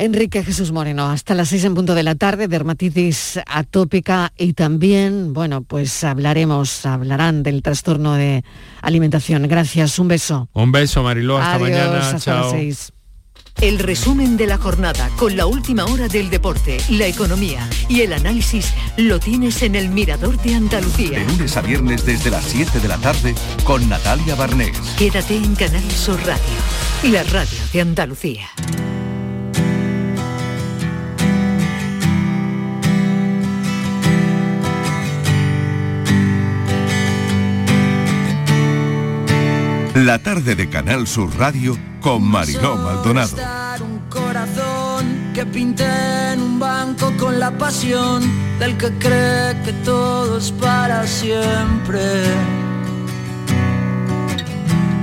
S2: Enrique Jesús Moreno, hasta las seis en punto de la tarde, dermatitis atópica y también, bueno, pues hablaremos, hablarán del trastorno de alimentación. Gracias, un beso.
S10: Un beso Mariló, hasta
S2: Adiós,
S10: mañana,
S2: hasta
S10: chao.
S2: las seis.
S9: El resumen de la jornada con la última hora del deporte, la economía y el análisis lo tienes en el Mirador de Andalucía.
S1: De lunes a viernes desde las 7 de la tarde con Natalia Barnés.
S9: Quédate en Canal Sur Radio, la radio de Andalucía.
S1: La tarde de Canal Sur Radio con Mariló Maldonado.
S13: Un corazón que pinté en un banco con la pasión del que cree que todo es para siempre.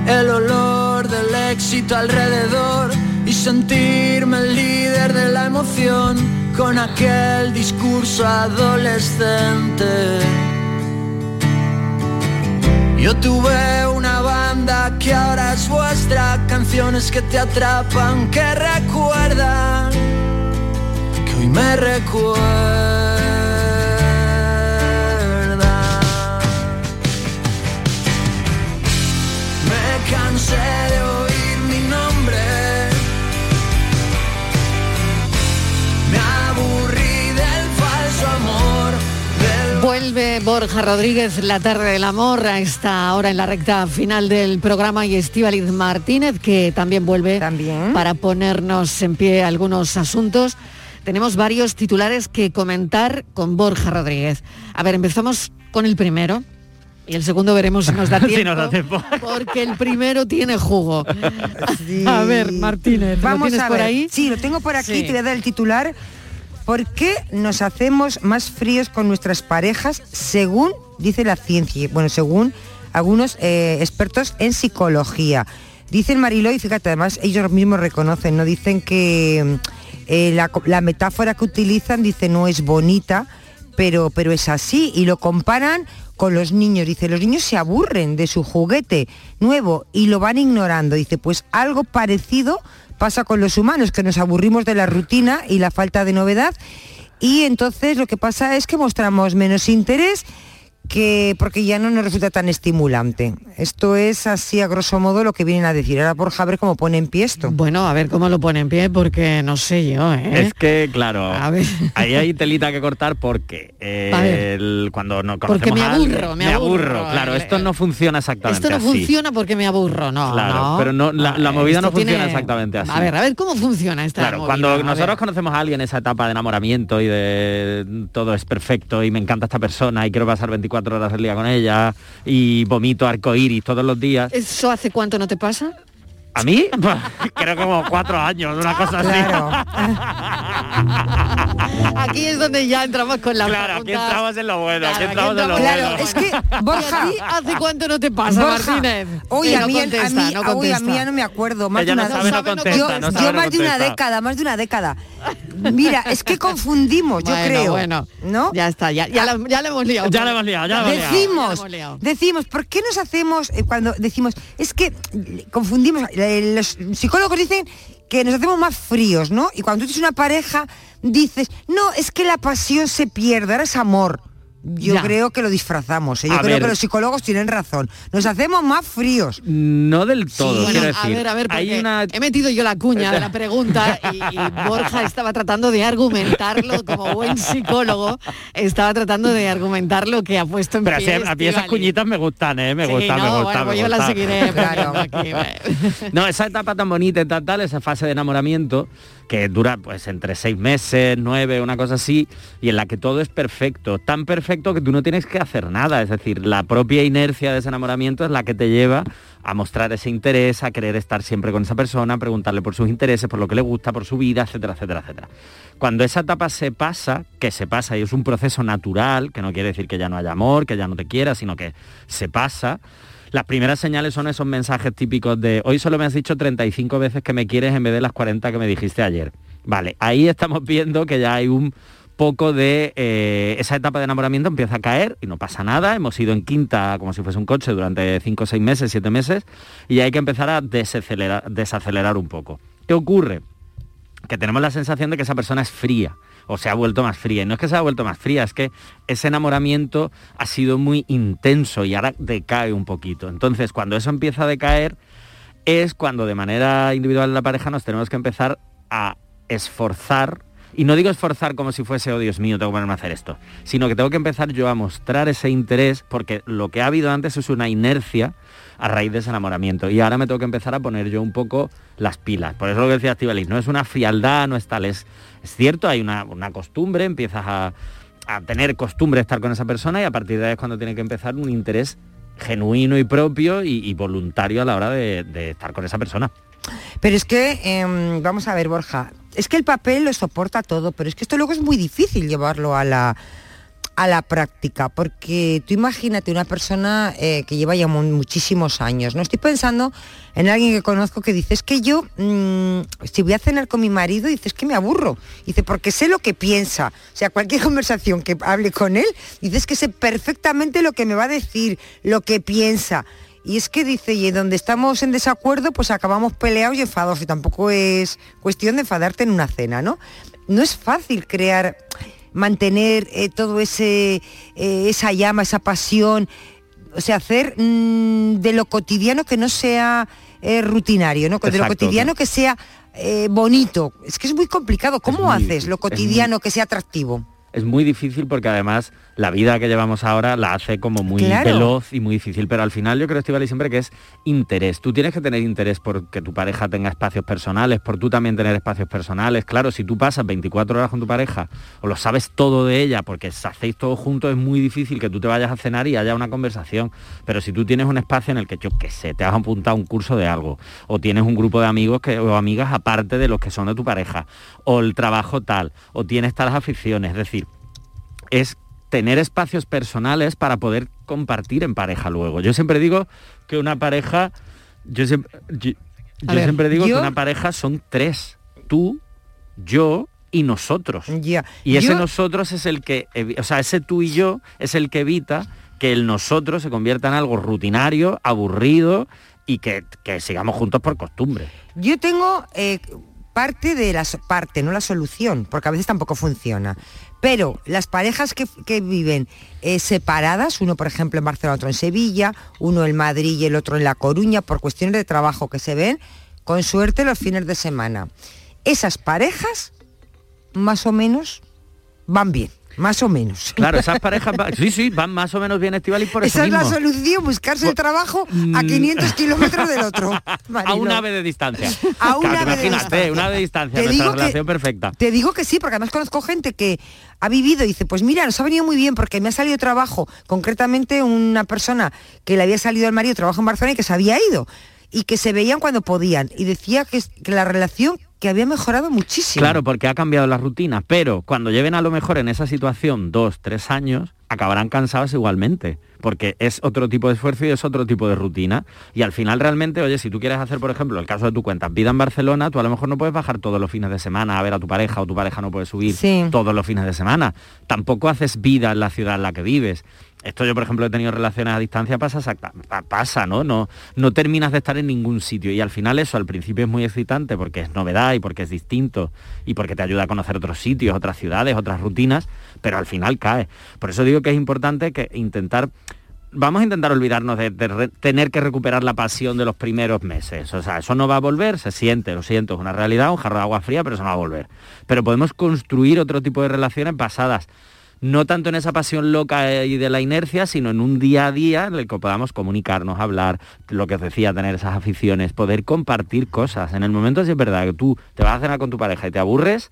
S13: El olor del éxito alrededor y sentirme el líder de la emoción con aquel discurso adolescente. Yo tuve una que ahora es vuestra, canciones que te atrapan, que recuerdan que hoy me recuerda.
S2: Vuelve Borja Rodríguez, la tarde del amor, a esta hora en la recta final del programa y Estíbaliz Martínez, que también vuelve para ponernos en pie algunos asuntos. Tenemos varios titulares que comentar con Borja Rodríguez. A ver, empezamos con el primero. Y el segundo veremos si nos da
S20: Si
S2: tiempo.
S20: nos da tiempo.
S2: Porque el primero tiene jugo. A ver, Martínez, ¿lo
S21: Vamos
S2: tienes
S21: a
S2: por
S21: ver.
S2: ahí?
S21: Sí, lo tengo por aquí,
S2: Sí.
S21: te voy a dar el titular. ¿Por qué nos hacemos más fríos con nuestras parejas según dice la ciencia? Bueno, según algunos eh, expertos en psicología. Dicen Mariló, y fíjate, además ellos mismos reconocen, ¿no? Dicen que eh, la, la metáfora que utilizan, dice, no es bonita, pero, pero es así. Y lo comparan con los niños. Dice, los niños se aburren de su juguete nuevo y lo van ignorando. Dice, pues algo parecido pasa con los humanos, que nos aburrimos de la rutina y la falta de novedad. Y entonces lo que pasa es que mostramos menos interés que porque ya no nos resulta tan estimulante. Esto es así a grosso modo lo que vienen a decir. Ahora por a ver cómo pone en pie esto.
S2: Bueno, a ver cómo lo pone en pie, porque no sé yo, ¿eh?
S20: Es que, claro,
S2: A ver.
S20: ahí hay telita que cortar porque eh, el- cuando no
S2: Porque
S20: conocemos
S2: me
S20: a alguien-
S2: aburro, me aburro,
S20: claro, esto no funciona exactamente
S2: Esto no
S20: así.
S2: funciona porque me aburro, no.
S20: Claro,
S2: no.
S20: pero no, la, movida no
S2: tiene-
S20: funciona exactamente así.
S2: A ver, a ver cómo funciona esta
S20: Claro,
S2: movida?
S20: cuando
S2: ver.
S20: nosotros conocemos a alguien esa etapa de enamoramiento y de todo es perfecto y me encanta esta persona y quiero pasar 24 horas del día con ella y vomito arcoíris todos los días.
S2: ¿Eso hace cuánto no te pasa?
S20: ¿A mí? Creo como cuatro años, una cosa así.
S2: Aquí es donde ya entramos con la
S20: Claro, aquí entramos en lo bueno, aquí entramos en lo bueno.
S21: es que, Borja-
S2: ¿Y a ti ¿Hace cuánto no te pasa,
S21: Borja,
S2: Martínez?
S21: Oye,
S2: Que
S21: a
S2: no
S21: mí,
S2: contesta,
S21: a mí,
S2: no
S21: uy, a mí ya no me acuerdo. Más
S20: Ella
S21: de
S20: no
S21: una,
S20: sabe, no contesta,
S21: yo,
S20: no sabe,
S21: yo
S20: no
S21: más de una década, más de una década. Mira, es que confundimos, yo
S2: Bueno,
S21: creo.
S2: bueno.
S21: ¿no?
S2: Ya está, ya, ya, la, ya le hemos liado.
S20: Ya le hemos liado, ya le hemos liado.
S21: decimos,
S2: Ya le hemos liado.
S21: decimos, ¿por qué nos hacemos eh, cuando decimos, es que confundimos, eh, los psicólogos dicen que nos hacemos más fríos, ¿no? Y cuando tú tienes una pareja, dices, no, es que la pasión se pierde, ahora es amor. Yo
S20: Ya.
S21: creo que lo disfrazamos, ¿eh? yo
S20: A
S21: creo
S20: ver.
S21: que los psicólogos tienen razón. Nos hacemos más fríos.
S20: No del todo,
S2: Bueno,
S20: quiero
S2: a ver, a ver,
S20: hay
S2: porque
S20: una
S2: he metido yo la cuña de la pregunta y, y Borja estaba tratando de argumentarlo como buen psicólogo, estaba tratando de argumentar lo que ha puesto en
S20: Pero
S2: pie
S20: así, a mí esas cuñitas me gustan, ¿eh? Me
S2: Sí,
S20: gustan,
S2: no,
S20: me gustan.
S2: bueno, pues yo
S20: gustan.
S2: seguiré poniendo aquí,
S20: No, esa etapa tan bonita y tal, esa fase de enamoramiento que dura pues entre seis meses, nueve, una cosa así, y en la que todo es perfecto, tan perfecto que tú no tienes que hacer nada, es decir, la propia inercia de ese enamoramiento es la que te lleva a mostrar ese interés, a querer estar siempre con esa persona, a preguntarle por sus intereses, por lo que le gusta, por su vida, etcétera, etcétera, etcétera. Cuando esa etapa se pasa, que se pasa y es un proceso natural, que no quiere decir que ya no haya amor, que ya no te quiera, sino que se pasa, las primeras señales son esos mensajes típicos de hoy solo me has dicho 35 veces que me quieres en vez de las 40 que me dijiste ayer. Vale, ahí estamos viendo que ya hay un poco de eh, esa etapa de enamoramiento empieza a caer y no pasa nada. Hemos ido en quinta como si fuese un coche durante 5, 6 meses, 7 meses y hay que empezar a desacelerar, desacelerar un poco. ¿Qué ocurre? que tenemos la sensación de que esa persona es fría o se ha vuelto más fría. Y no es que se ha vuelto más fría, es que ese enamoramiento ha sido muy intenso y ahora decae un poquito. Entonces, cuando eso empieza a decaer, es cuando de manera individual la pareja nos tenemos que empezar a esforzar. Y no digo esforzar como si fuese, oh Dios mío, tengo que ponerme a hacer esto, sino que tengo que empezar yo a mostrar ese interés, porque lo que ha habido antes es una inercia a raíz de ese enamoramiento. Y ahora me tengo que empezar a poner yo un poco las pilas. Por eso lo que decía Estivalis, no es una frialdad, no es tal, es, es cierto, hay una, una costumbre, empiezas a, a tener costumbre estar con esa persona y a partir de ahí es cuando tiene que empezar un interés genuino y propio y, voluntario a la hora de, de estar con esa persona.
S21: Pero es que, em, vamos a ver, Borja, es que el papel lo soporta todo, pero es que esto luego es muy difícil llevarlo a la, a la práctica, porque tú imagínate una persona eh, que lleva ya mu- muchísimos años, ¿no? Estoy pensando en alguien que conozco que dice, es que yo, mm, si voy a cenar con mi marido, dice, es que me aburro. Dice, porque sé lo que piensa. O sea, cualquier conversación que hable con él, dice, es que sé perfectamente lo que me va a decir, lo que piensa. Y es que dice, y donde estamos en desacuerdo, pues acabamos peleados y enfadados. Y tampoco es cuestión de enfadarte en una cena, ¿no? no es fácil crear, mantener eh, todo ese, eh, esa llama, esa pasión, o sea, hacer mm, de lo cotidiano que no sea eh, rutinario, ¿no? De lo cotidiano que sea eh, bonito. Es que es muy complicado. ¿Cómo
S20: muy
S21: haces lo
S20: muy-
S21: cotidiano que sea atractivo?
S20: es muy difícil porque además la vida que llevamos ahora la hace como muy
S21: Claro.
S20: veloz y muy difícil. Pero al final yo creo, Estivali, siempre que es interés. Tú tienes que tener interés por que tu pareja tenga espacios personales, por tú también tener espacios personales. Claro, si tú pasas 24 horas con tu pareja o lo sabes todo de ella porque hacéis todo juntos, es muy difícil que tú te vayas a cenar y haya una conversación. Pero si tú tienes un espacio en el que yo qué sé, te has apuntado un curso de algo, o tienes un grupo de amigos que, o amigas aparte de los que son de tu pareja, o el trabajo tal, o tienes talas aficiones, es decir, es tener espacios personales para poder compartir en pareja luego. Yo siempre digo que una pareja, yo siempre, yo,
S21: A
S20: yo
S21: ver,
S20: siempre digo
S21: yo-
S20: que una pareja son tres, tú, yo y nosotros. Y ese nosotros es el que, o sea, ese tú y yo es el que evita que el nosotros se convierta en algo rutinario, aburrido y que, que sigamos juntos por costumbre.
S21: Yo tengo eh, parte de la parte, no la solución, porque a veces tampoco funciona. Pero las parejas que, viven eh, separadas, uno por ejemplo en Barcelona, otro en Sevilla, uno en Madrid y el otro en La Coruña, por cuestiones de trabajo que se ven, con suerte los fines de semana. Esas parejas, más o menos, van bien, más o menos.
S20: Claro, esas parejas, va- sí, sí, van más o menos bien Estivali por eso
S21: Esa es la solución, buscarse el trabajo a 500 kilómetros del otro.
S20: a
S21: Mariló.
S20: un ave de distancia.
S21: A un
S20: Claro,
S21: ave de
S20: imagínate,
S21: distancia.
S20: un ave de distancia,
S21: Te
S20: nuestra
S21: digo que-
S20: relación perfecta.
S21: Te digo que sí, porque además conozco gente que ha vivido y dice, pues mira, nos ha venido muy bien porque me ha salido trabajo, concretamente una persona que le había salido al marido trabajo en Barcelona y que se había ido y que se veían cuando podían y decía que, que la relación que había mejorado muchísimo.
S20: Claro, porque ha cambiado la rutina, pero cuando lleven a lo mejor en esa situación dos, tres años, acabarán cansados igualmente, porque es otro tipo de esfuerzo y es otro tipo de rutina. Y al final realmente, oye, si tú quieres hacer, por ejemplo, el caso de tu cuenta, vida en Barcelona, tú a lo mejor no puedes bajar todos los fines de semana a ver a tu pareja o tu pareja no puede subir
S21: Sí.
S20: todos los fines de semana. Tampoco haces vida en la ciudad en la que vives. Esto yo, por ejemplo, he tenido relaciones a distancia, pasa, pasa, ¿no? ¿no? No terminas de estar en ningún sitio y al final eso al principio es muy excitante porque es novedad y porque es distinto y porque te ayuda a conocer otros sitios, otras ciudades, otras rutinas, pero al final cae. Por eso digo que es importante que intentar vamos a intentar olvidarnos de, tener que recuperar la pasión de los primeros meses. O sea, eso no va a volver, se siente, lo siento, es una realidad, un jarro de agua fría, pero eso no va a volver. Pero podemos construir otro tipo de relaciones basadas no tanto en esa pasión loca y de la inercia, sino en un día a día en el que podamos comunicarnos, hablar, lo que os decía, tener esas aficiones, poder compartir cosas. En el momento si es verdad que tú te vas a cenar con tu pareja y te aburres,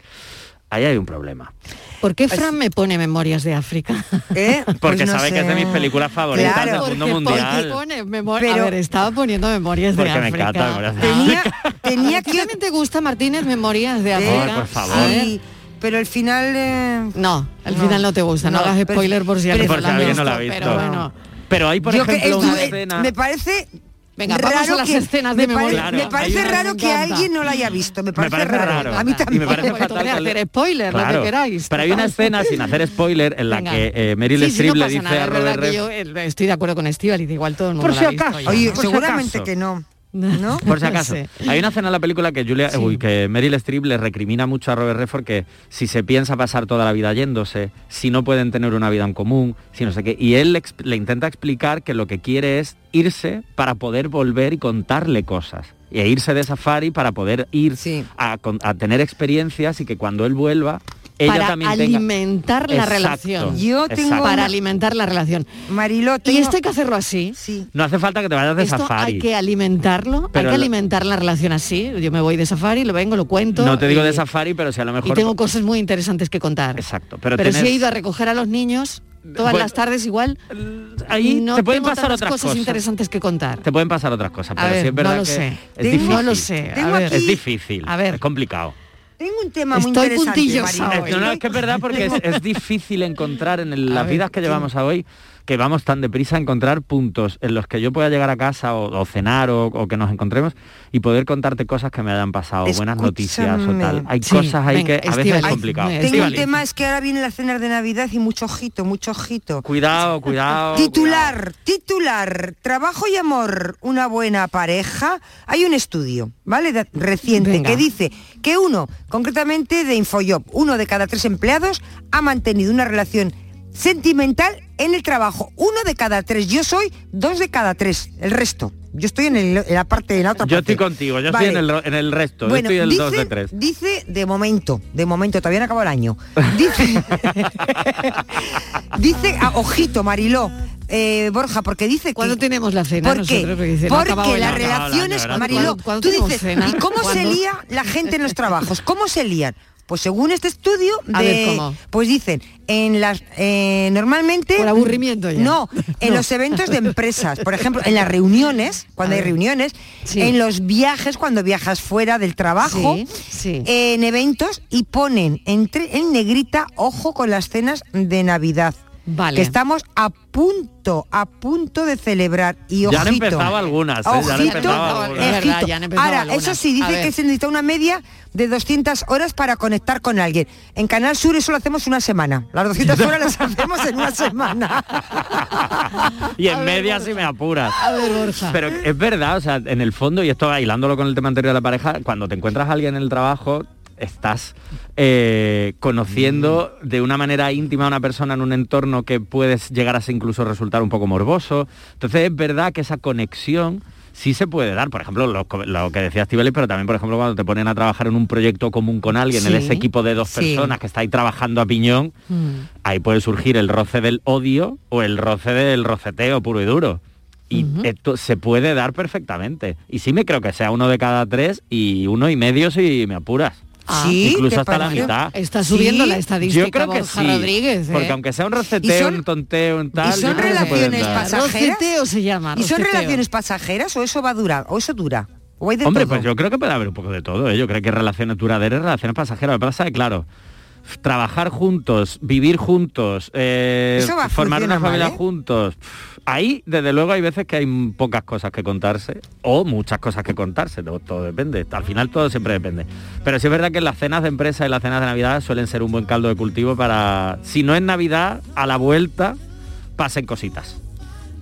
S20: ahí hay un problema.
S2: ¿Por qué Fran me pone Memorias de África?
S21: ¿Eh?
S20: Porque sabe que es de mis películas favoritas
S21: Claro,
S20: del mundo
S2: Porque- porque
S20: mundial.
S2: pone memor-
S21: Pero-
S2: a ver, estaba poniendo Memorias de
S20: Porque me
S2: África.
S20: encanta Memorias de
S21: Tenía,
S2: ¿A
S21: tenía
S2: ti
S21: que...
S2: te gusta, Martínez, Memorias de
S21: Eh,
S2: África?
S20: por favor.
S21: Sí, pero el final... eh,
S2: No, al final no te gusta, no,
S21: No,
S2: hagas spoiler por si
S21: pero-
S2: alguien
S20: Por si no
S2: visto,
S20: la ha visto.
S2: Pero bueno.
S20: Pero hay, por
S21: yo que
S20: ejemplo,
S21: es-
S20: una
S21: eh,
S20: escena...
S21: Me parece...
S2: Venga, vamos
S21: raro
S2: a las
S21: que-
S2: escenas de
S21: me
S2: memoria.
S21: Me
S20: Claro,
S21: parece
S20: hay una-
S21: raro
S2: me
S21: que
S2: encanta.
S21: alguien no la haya visto. Me parece,
S20: parece raro.
S21: A mí
S20: Y
S21: también.
S20: me parece fatal que
S2: hacer spoiler, lo
S20: Claro.
S2: que queráis.
S20: Pero hay una escena, sin hacer spoiler, en la
S2: Venga.
S20: que eh, Meryl
S2: Sí, sí,
S20: Streep
S2: no
S20: le
S2: pasa
S20: dice
S2: nada,
S20: a
S2: es
S20: Robert
S2: que
S20: Redford...
S2: yo eh, estoy de acuerdo con Steve, igual todo el mundo
S20: Por si
S2: ha visto
S20: acaso.
S21: Oye,
S20: Por si
S21: seguramente
S20: acaso.
S21: que no. ¿No?
S20: Por si acaso. Hay una escena en la película que Julia,
S2: Sí.
S20: uy, que Meryl Streep le recrimina mucho a Robert Redford que si se piensa pasar toda la vida yéndose, si no pueden tener una vida en común, si no sé qué. Y él le, intenta explicar que lo que quiere es irse para poder volver y contarle cosas. E irse de safari para poder ir a tener experiencias y que cuando él vuelva, ella
S2: para
S20: también tenga...
S2: alimentar la
S20: Exacto,
S2: relación.
S21: Yo tengo
S20: exacto.
S2: para alimentar la relación.
S21: Mariló,
S2: Y esto hay que hacerlo así.
S21: Sí.
S20: No hace falta que te vayas de
S2: Esto
S20: safari.
S2: hay que alimentarlo,
S20: Pero
S2: hay que
S20: lo-
S2: alimentar la relación así. Yo me voy de safari, lo vengo, lo cuento.
S20: No te digo
S2: y-
S20: de safari, pero si a lo mejor...
S2: Y tengo cosas muy interesantes que contar.
S20: Exacto, pero,
S2: Pero, si he ido a recoger a los niños todas las tardes igual,
S20: ahí
S2: no
S20: te pueden
S2: tengo
S20: pasar otras
S2: cosas,
S20: cosas.
S2: interesantes que contar.
S20: Te pueden pasar otras cosas,
S2: A
S20: pero
S2: ver,
S20: sí es verdad
S2: no lo
S20: que
S2: sé.
S20: es
S21: Tengo-
S20: difícil.
S2: no lo sé. A ver.
S20: Es difícil.
S2: A ver.
S20: Es complicado.
S21: Tengo un tema muy
S2: Estoy
S21: interesante,
S2: hoy.
S20: No, no, es que es verdad porque es, es difícil encontrar en el- las
S2: ver,
S20: vidas que llevamos a hoy que vamos tan deprisa a encontrar puntos en los que yo pueda llegar a casa o, cenar o, que nos encontremos y poder contarte cosas que me hayan pasado, buenas noticias o tal. Hay cosas ahí que a veces es complicado.
S21: Tengo un tema, es que ahora viene la cena de Navidad y mucho ojito, mucho ojito.
S20: Cuidado, cuidado.
S21: Titular, titular, trabajo y amor, una buena pareja. Hay un estudio, ¿vale? reciente que dice que uno, concretamente de Infojob, uno de cada tres empleados ha mantenido una relación sentimental en el trabajo. Uno de cada tres. Yo soy dos de cada tres. El resto. Yo estoy en, la parte de la otra
S20: Yo estoy contigo, yo estoy en el, resto, yo estoy el dice, 2 de 3.
S21: Dice, de momento, de momento, todavía no acabó el año. Dice, dice ah, ojito, Mariló, eh, Borja, porque dice que...
S2: ¿Cuándo tenemos la cena?
S21: Porque, porque las relaciones, Mariló, tú dices, ¿y cómo se lía la gente en los trabajos? ¿Cómo se lían? Pues según este estudio, pues dicen, en las eh, normalmente.
S2: Por aburrimiento ya.
S21: No, en los eventos de empresas, por ejemplo, en las reuniones, cuando hay reuniones, en los viajes, cuando viajas fuera del trabajo, en eventos y ponen entre en negrita, ojo con las cenas de Navidad. Vale. Que estamos a punto, a punto de celebrar. Y ojito,
S20: ya han empezado algunas, ¿eh? ya han empezado
S21: algunas. Ahora, eso sí, dice que se necesita una media de 200 horas para conectar con alguien. En Canal Sur eso lo hacemos una semana. Las 200 horas las hacemos en una semana.
S20: y en media si me apuras. Pero es verdad, o sea, en el fondo, y esto hilándolo con el tema anterior de la pareja, cuando te encuentras a alguien en el trabajo, estás eh, conociendo mm. de una manera íntima a una persona en un entorno que puedes llegar a incluso resultar un poco morboso. Entonces es verdad que esa conexión sí se puede dar. Por ejemplo, lo, que decía Stibeli, pero también, por ejemplo, cuando te ponen a trabajar en un proyecto común con alguien, en ese equipo de dos personas que está ahí trabajando a piñón, mm. ahí puede surgir el roce del odio o el roce del roceteo puro y duro. Y esto se puede dar perfectamente. Y sí me creo que sea uno de cada tres y uno y medio si me apuras.
S21: Ah,
S20: incluso hasta la mitad.
S2: Está subiendo la estadística
S20: yo creo que
S2: sí, Rodríguez.
S20: Porque ¿eh? aunque sea un roceteo, un tonteo, un tal.
S21: ¿Y son relaciones pasajeras?
S2: se llama.
S21: ¿Y son relaciones pasajeras o eso va a durar? ¿O eso dura? ¿O hay de
S20: Hombre, pues yo creo que puede haber un poco de todo. ¿eh? Yo creo que relaciones duraderas, relaciones pasajeras. Lo que pasa es claro, trabajar juntos, vivir juntos, eh, formar una familia juntos ahí, desde luego, hay veces que hay pocas cosas que contarse o muchas cosas que contarse, todo, depende. Al final todo siempre depende. Pero sí es verdad que las cenas de empresa y las cenas de Navidad suelen ser un buen caldo de cultivo para, si no es Navidad, a la vuelta pasen cositas.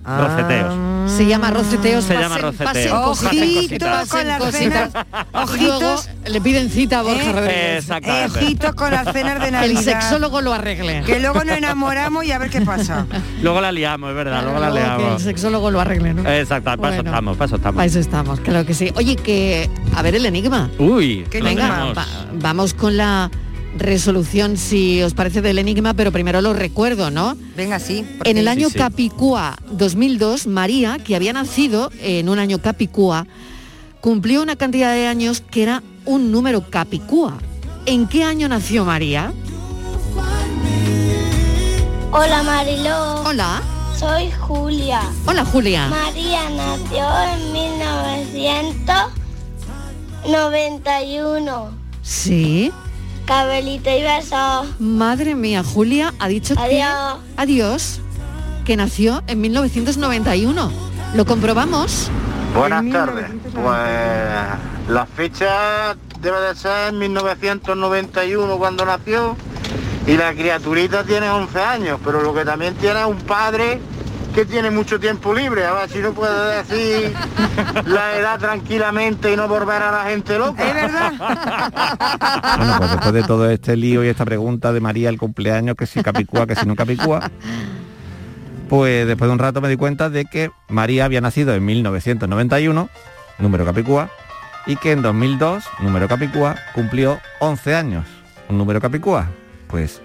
S20: Roceteos.
S2: Ah. Se llama roceteos.
S20: Se llama roceteos.
S21: Ojito con las cenas. Ojitos.
S2: Le piden cita a Borja
S20: ¿Eh?
S2: Rodríguez.
S21: Ojito con las cenas de Navidad.
S2: El sexólogo lo arregle.
S21: Que luego nos enamoramos y a ver qué pasa.
S20: luego la liamos, es verdad, luego, la liamos.
S2: Que el sexólogo lo arregle, ¿no?
S20: Exacto, para eso estamos, para eso estamos.
S2: Para eso estamos, claro que sí. Oye, que... A ver el enigma.
S20: Uy,
S2: ¿Qué Venga, vamos con la resolución, si os parece, del enigma, pero primero lo recuerdo, ¿no?
S21: Venga, sí.
S2: En el año Capicúa 2002, María, que había nacido en un año Capicúa, cumplió una cantidad de años que era un número Capicúa. ¿En qué año nació María?
S22: Hola Mariló.
S2: Hola.
S22: Soy Julia.
S2: Hola Julia.
S22: María nació en 1991.
S2: Sí.
S22: Cabelito y beso.
S2: Madre mía, Julia ha dicho
S22: adiós.
S2: que... Adiós. Que nació en 1991. ¿Lo comprobamos?
S23: Buenas tardes. Pues la fecha debe de ser 1991 cuando nació y la criaturita tiene 11 años, pero lo que también tiene es un padre que tiene mucho tiempo libre, a ver si no puede decir la edad tranquilamente y no volver a la gente loca.
S21: Es verdad.
S24: Bueno, pues después de todo este lío y esta pregunta de María el cumpleaños, que si capicúa, que si no capicúa, pues después de un rato me di cuenta de que María había nacido en 1991, número capicúa, y que en 2002, número capicúa, cumplió 11 años, un número capicúa. Pues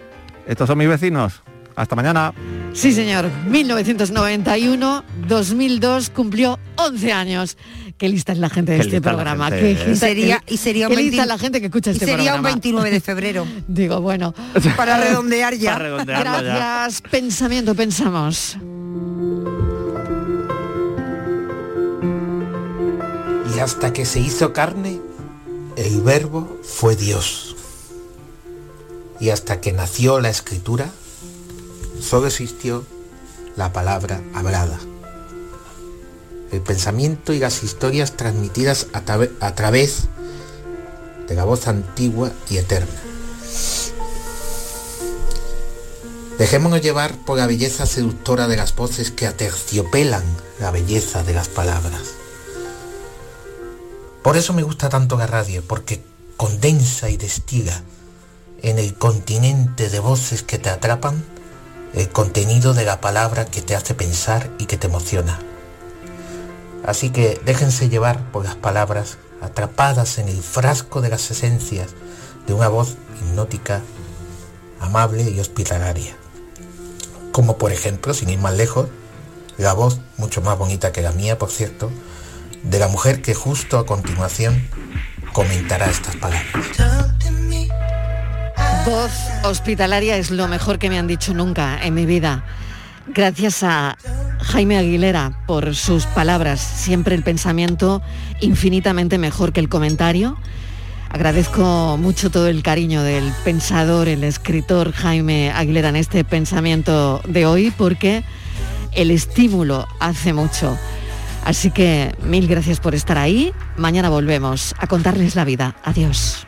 S24: estos son mis vecinos, hasta mañana.
S2: Sí, señor. 1991, 2002 cumplió 11 años. Qué lista es la gente de este programa. Qué
S21: y sería, y sería
S2: un lista la gente que escucha este
S21: sería
S2: programa.
S21: un 29 de febrero.
S2: Digo, bueno.
S21: Para redondear ya.
S2: Gracias. Pensamiento, pensamos.
S25: Y hasta que se hizo carne, el verbo fue Dios. Y hasta que nació la escritura, solo existió la palabra hablada. El pensamiento y las historias transmitidas a, través de la voz antigua y eterna. Dejémonos llevar por la belleza seductora de las voces que aterciopelan la belleza de las palabras. Por eso me gusta tanto la radio, porque condensa y destila en el continente de voces que te atrapan el contenido de la palabra que te hace pensar y que te emociona. Así que déjense llevar por las palabras atrapadas en el frasco de las esencias de una voz hipnótica, amable y hospitalaria. Como por ejemplo, sin ir más lejos, la voz, mucho más bonita que la mía, por cierto, de la mujer que justo a continuación comentará estas palabras.
S2: Voz hospitalaria es lo mejor que me han dicho nunca en mi vida. Gracias a Jaime Aguilera por sus palabras, siempre el pensamiento infinitamente mejor que el comentario. Agradezco mucho todo el cariño del pensador, el escritor Jaime Aguilera en este pensamiento de hoy porque el estímulo hace mucho. Así que mil gracias por estar ahí. Mañana volvemos a contarles la vida. Adiós.